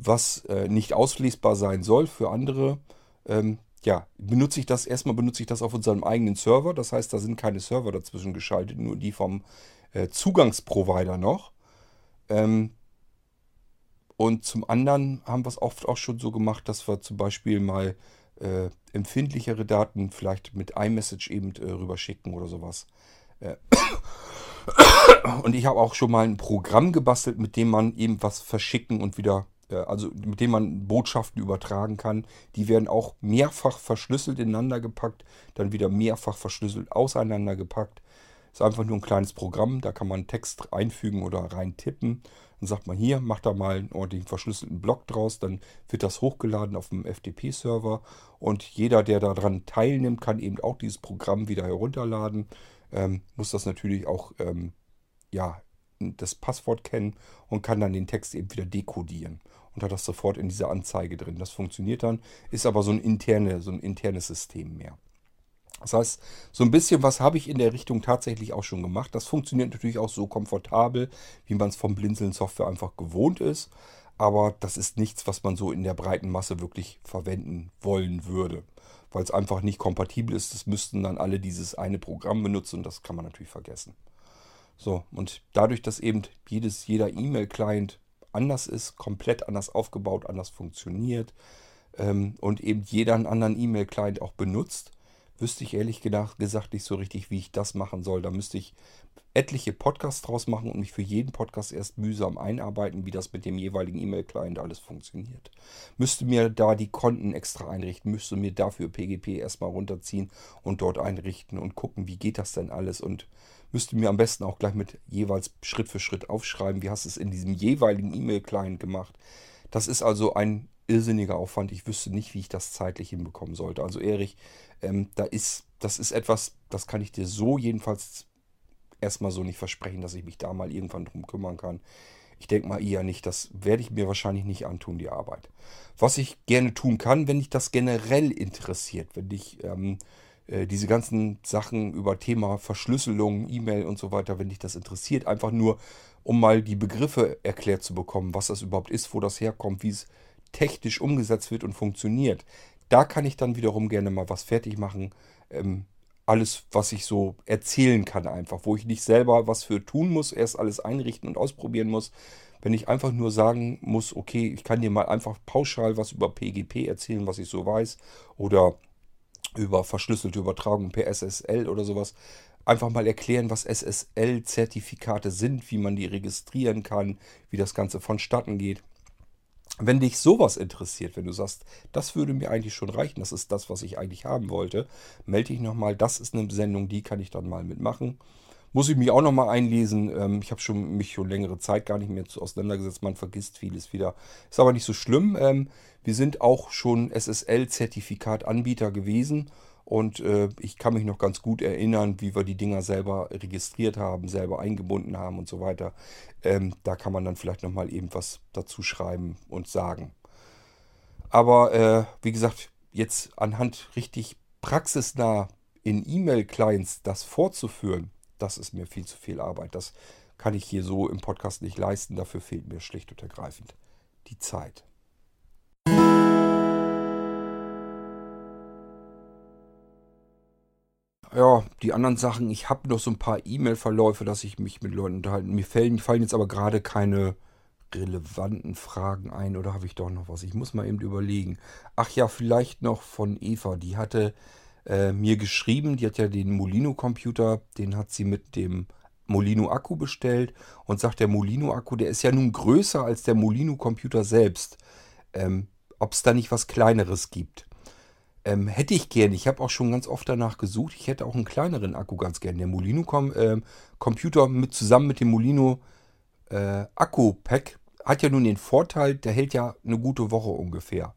was äh, nicht auslesbar sein soll für andere, ähm, ja, benutze ich das, erstmal benutze ich das auf unserem eigenen Server. Das heißt, da sind keine Server dazwischen geschaltet, nur die vom äh, Zugangsprovider noch. Ähm, und zum anderen haben wir es oft auch schon so gemacht, dass wir zum Beispiel mal äh, empfindlichere Daten vielleicht mit iMessage eben äh, rüberschicken oder sowas. Äh, und ich habe auch schon mal ein Programm gebastelt, mit dem man eben was verschicken und wieder, also mit dem man Botschaften übertragen kann. Die werden auch mehrfach verschlüsselt ineinander gepackt, dann wieder mehrfach verschlüsselt auseinander gepackt. Ist einfach nur ein kleines Programm, da kann man Text einfügen oder rein tippen. Dann sagt man hier, macht da mal einen ordentlichen verschlüsselten Block draus, dann wird das hochgeladen auf dem FTP-Server und jeder, der daran teilnimmt, kann eben auch dieses Programm wieder herunterladen ähm, muss das natürlich auch ähm, ja, das Passwort kennen und kann dann den Text eben wieder dekodieren und hat das sofort in dieser Anzeige drin. Das funktioniert dann, ist aber so ein, interne, so ein internes System mehr. Das heißt, so ein bisschen was habe ich in der Richtung tatsächlich auch schon gemacht. Das funktioniert natürlich auch so komfortabel, wie man es vom Blinzeln Software einfach gewohnt ist. Aber das ist nichts, was man so in der breiten Masse wirklich verwenden wollen würde weil es einfach nicht kompatibel ist. Das müssten dann alle dieses eine Programm benutzen und das kann man natürlich vergessen. So, und dadurch, dass eben jedes, jeder E-Mail-Client anders ist, komplett anders aufgebaut, anders funktioniert ähm, und eben jeder einen anderen E-Mail-Client auch benutzt, wüsste ich ehrlich gesagt nicht so richtig, wie ich das machen soll. Da müsste ich etliche Podcasts draus machen und mich für jeden Podcast erst mühsam einarbeiten, wie das mit dem jeweiligen E-Mail-Client alles funktioniert. Müsste mir da die Konten extra einrichten, müsste mir dafür PGP erstmal runterziehen und dort einrichten und gucken, wie geht das denn alles und müsste mir am besten auch gleich mit jeweils Schritt für Schritt aufschreiben, wie hast du es in diesem jeweiligen E-Mail-Client gemacht. Das ist also ein irrsinniger Aufwand. Ich wüsste nicht, wie ich das zeitlich hinbekommen sollte. Also Erich, ähm, da ist, das ist etwas, das kann ich dir so jedenfalls erstmal so nicht versprechen, dass ich mich da mal irgendwann drum kümmern kann. Ich denke mal eher nicht, das werde ich mir wahrscheinlich nicht antun, die Arbeit. Was ich gerne tun kann, wenn dich das generell interessiert, wenn dich ähm, äh, diese ganzen Sachen über Thema Verschlüsselung, E-Mail und so weiter, wenn dich das interessiert, einfach nur, um mal die Begriffe erklärt zu bekommen, was das überhaupt ist, wo das herkommt, wie es technisch umgesetzt wird und funktioniert, da kann ich dann wiederum gerne mal was fertig machen. Ähm, alles, was ich so erzählen kann einfach, wo ich nicht selber was für tun muss, erst alles einrichten und ausprobieren muss. Wenn ich einfach nur sagen muss, okay, ich kann dir mal einfach pauschal was über PGP erzählen, was ich so weiß, oder über verschlüsselte Übertragung per SSL oder sowas, einfach mal erklären, was SSL-Zertifikate sind, wie man die registrieren kann, wie das Ganze vonstatten geht. Wenn dich sowas interessiert, wenn du sagst, das würde mir eigentlich schon reichen, das ist das, was ich eigentlich haben wollte, melde dich nochmal. Das ist eine Sendung, die kann ich dann mal mitmachen. Muss ich mich auch nochmal einlesen. Ähm, ich habe schon, mich schon längere Zeit gar nicht mehr auseinandergesetzt. Man vergisst vieles wieder. Ist aber nicht so schlimm. Ähm, wir sind auch schon SSL-Zertifikat-Anbieter gewesen. Und äh, ich kann mich noch ganz gut erinnern, wie wir die Dinger selber registriert haben, selber eingebunden haben und so weiter. Ähm, da kann man dann vielleicht nochmal eben was dazu schreiben und sagen. Aber äh, wie gesagt, jetzt anhand richtig praxisnah in E-Mail-Clients das vorzuführen, das ist mir viel zu viel Arbeit. Das kann ich hier so im Podcast nicht leisten. Dafür fehlt mir schlicht und ergreifend die Zeit. Ja, die anderen Sachen, ich habe noch so ein paar E-Mail-Verläufe, dass ich mich mit Leuten unterhalten. Mir fallen, fallen jetzt aber gerade keine relevanten Fragen ein oder habe ich doch noch was? Ich muss mal eben überlegen. Ach ja, vielleicht noch von Eva. Die hatte äh, mir geschrieben, die hat ja den Molino-Computer, den hat sie mit dem Molino-Akku bestellt und sagt, der Molino-Akku, der ist ja nun größer als der Molino-Computer selbst. Ähm, Ob es da nicht was Kleineres gibt. Ähm, hätte ich gern. Ich habe auch schon ganz oft danach gesucht. Ich hätte auch einen kleineren Akku ganz gern. Der Molino Com äh, mit, zusammen mit dem Molino äh, hat ja nun den Vorteil, der hält ja eine gute Woche ungefähr.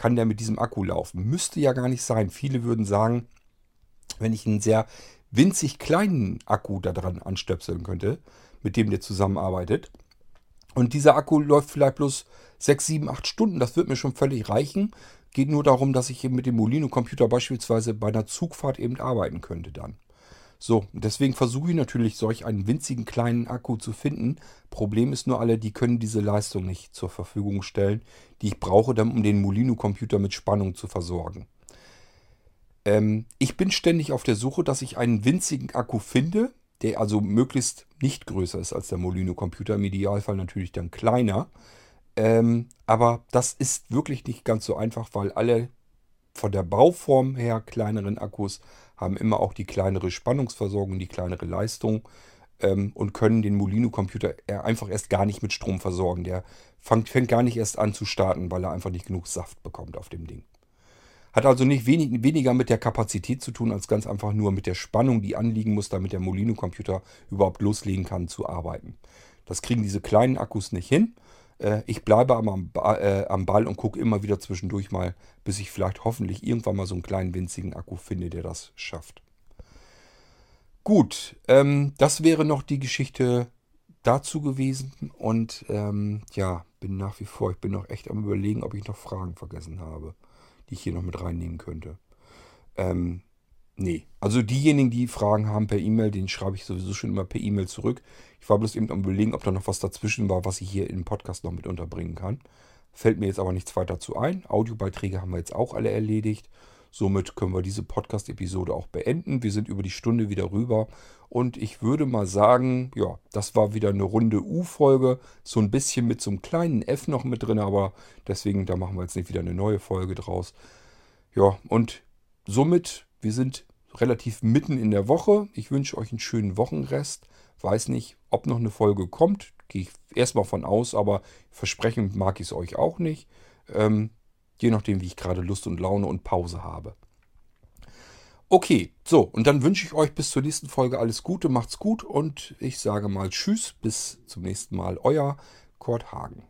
Kann der mit diesem Akku laufen? Müsste ja gar nicht sein. Viele würden sagen, wenn ich einen sehr winzig kleinen Akku da dran anstöpseln könnte, mit dem der zusammenarbeitet. Und dieser Akku läuft vielleicht bloß 6, 7, 8 Stunden. Das wird mir schon völlig reichen. Geht nur darum, dass ich eben mit dem Molino-Computer beispielsweise bei einer Zugfahrt eben arbeiten könnte dann. So, deswegen versuche ich natürlich solch einen winzigen kleinen Akku zu finden. Problem ist nur alle, die können diese Leistung nicht zur Verfügung stellen, die ich brauche, dann, um den Molino-Computer mit Spannung zu versorgen. Ähm, ich bin ständig auf der Suche, dass ich einen winzigen Akku finde, der also möglichst nicht größer ist als der Molino-Computer, im Idealfall natürlich dann kleiner. Ähm, aber das ist wirklich nicht ganz so einfach, weil alle von der Bauform her kleineren Akkus haben immer auch die kleinere Spannungsversorgung, die kleinere Leistung ähm, und können den Molino-Computer einfach erst gar nicht mit Strom versorgen. Der fängt, fängt gar nicht erst an zu starten, weil er einfach nicht genug Saft bekommt auf dem Ding. Hat also nicht wenig, weniger mit der Kapazität zu tun, als ganz einfach nur mit der Spannung, die anliegen muss, damit der Molino-Computer überhaupt loslegen kann zu arbeiten. Das kriegen diese kleinen Akkus nicht hin. Äh, ich bleibe aber am, äh, am Ball und gucke immer wieder zwischendurch mal, bis ich vielleicht hoffentlich irgendwann mal so einen kleinen winzigen Akku finde, der das schafft. Gut, ähm, das wäre noch die Geschichte dazu gewesen. Und ähm, ja, bin nach wie vor, ich bin noch echt am überlegen, ob ich noch Fragen vergessen habe, die ich hier noch mit reinnehmen könnte. Ähm, Nee. Also diejenigen, die Fragen haben per E-Mail, den schreibe ich sowieso schon immer per E-Mail zurück. Ich war bloß eben am überlegen, ob da noch was dazwischen war, was ich hier im Podcast noch mit unterbringen kann. Fällt mir jetzt aber nichts weiter zu ein. Audiobeiträge haben wir jetzt auch alle erledigt. Somit können wir diese Podcast-Episode auch beenden. Wir sind über die Stunde wieder rüber. Und ich würde mal sagen, ja, das war wieder eine runde U-Folge. So ein bisschen mit so einem kleinen F noch mit drin, aber deswegen, da machen wir jetzt nicht wieder eine neue Folge draus. Ja, und somit, wir sind relativ mitten in der Woche. Ich wünsche euch einen schönen Wochenrest. Weiß nicht, ob noch eine Folge kommt. Gehe ich erstmal von aus, aber versprechen mag ich es euch auch nicht. Ähm, je nachdem, wie ich gerade Lust und Laune und Pause habe. Okay, so, und dann wünsche ich euch bis zur nächsten Folge alles Gute, macht's gut und ich sage mal Tschüss, bis zum nächsten Mal. Euer Kurt Hagen.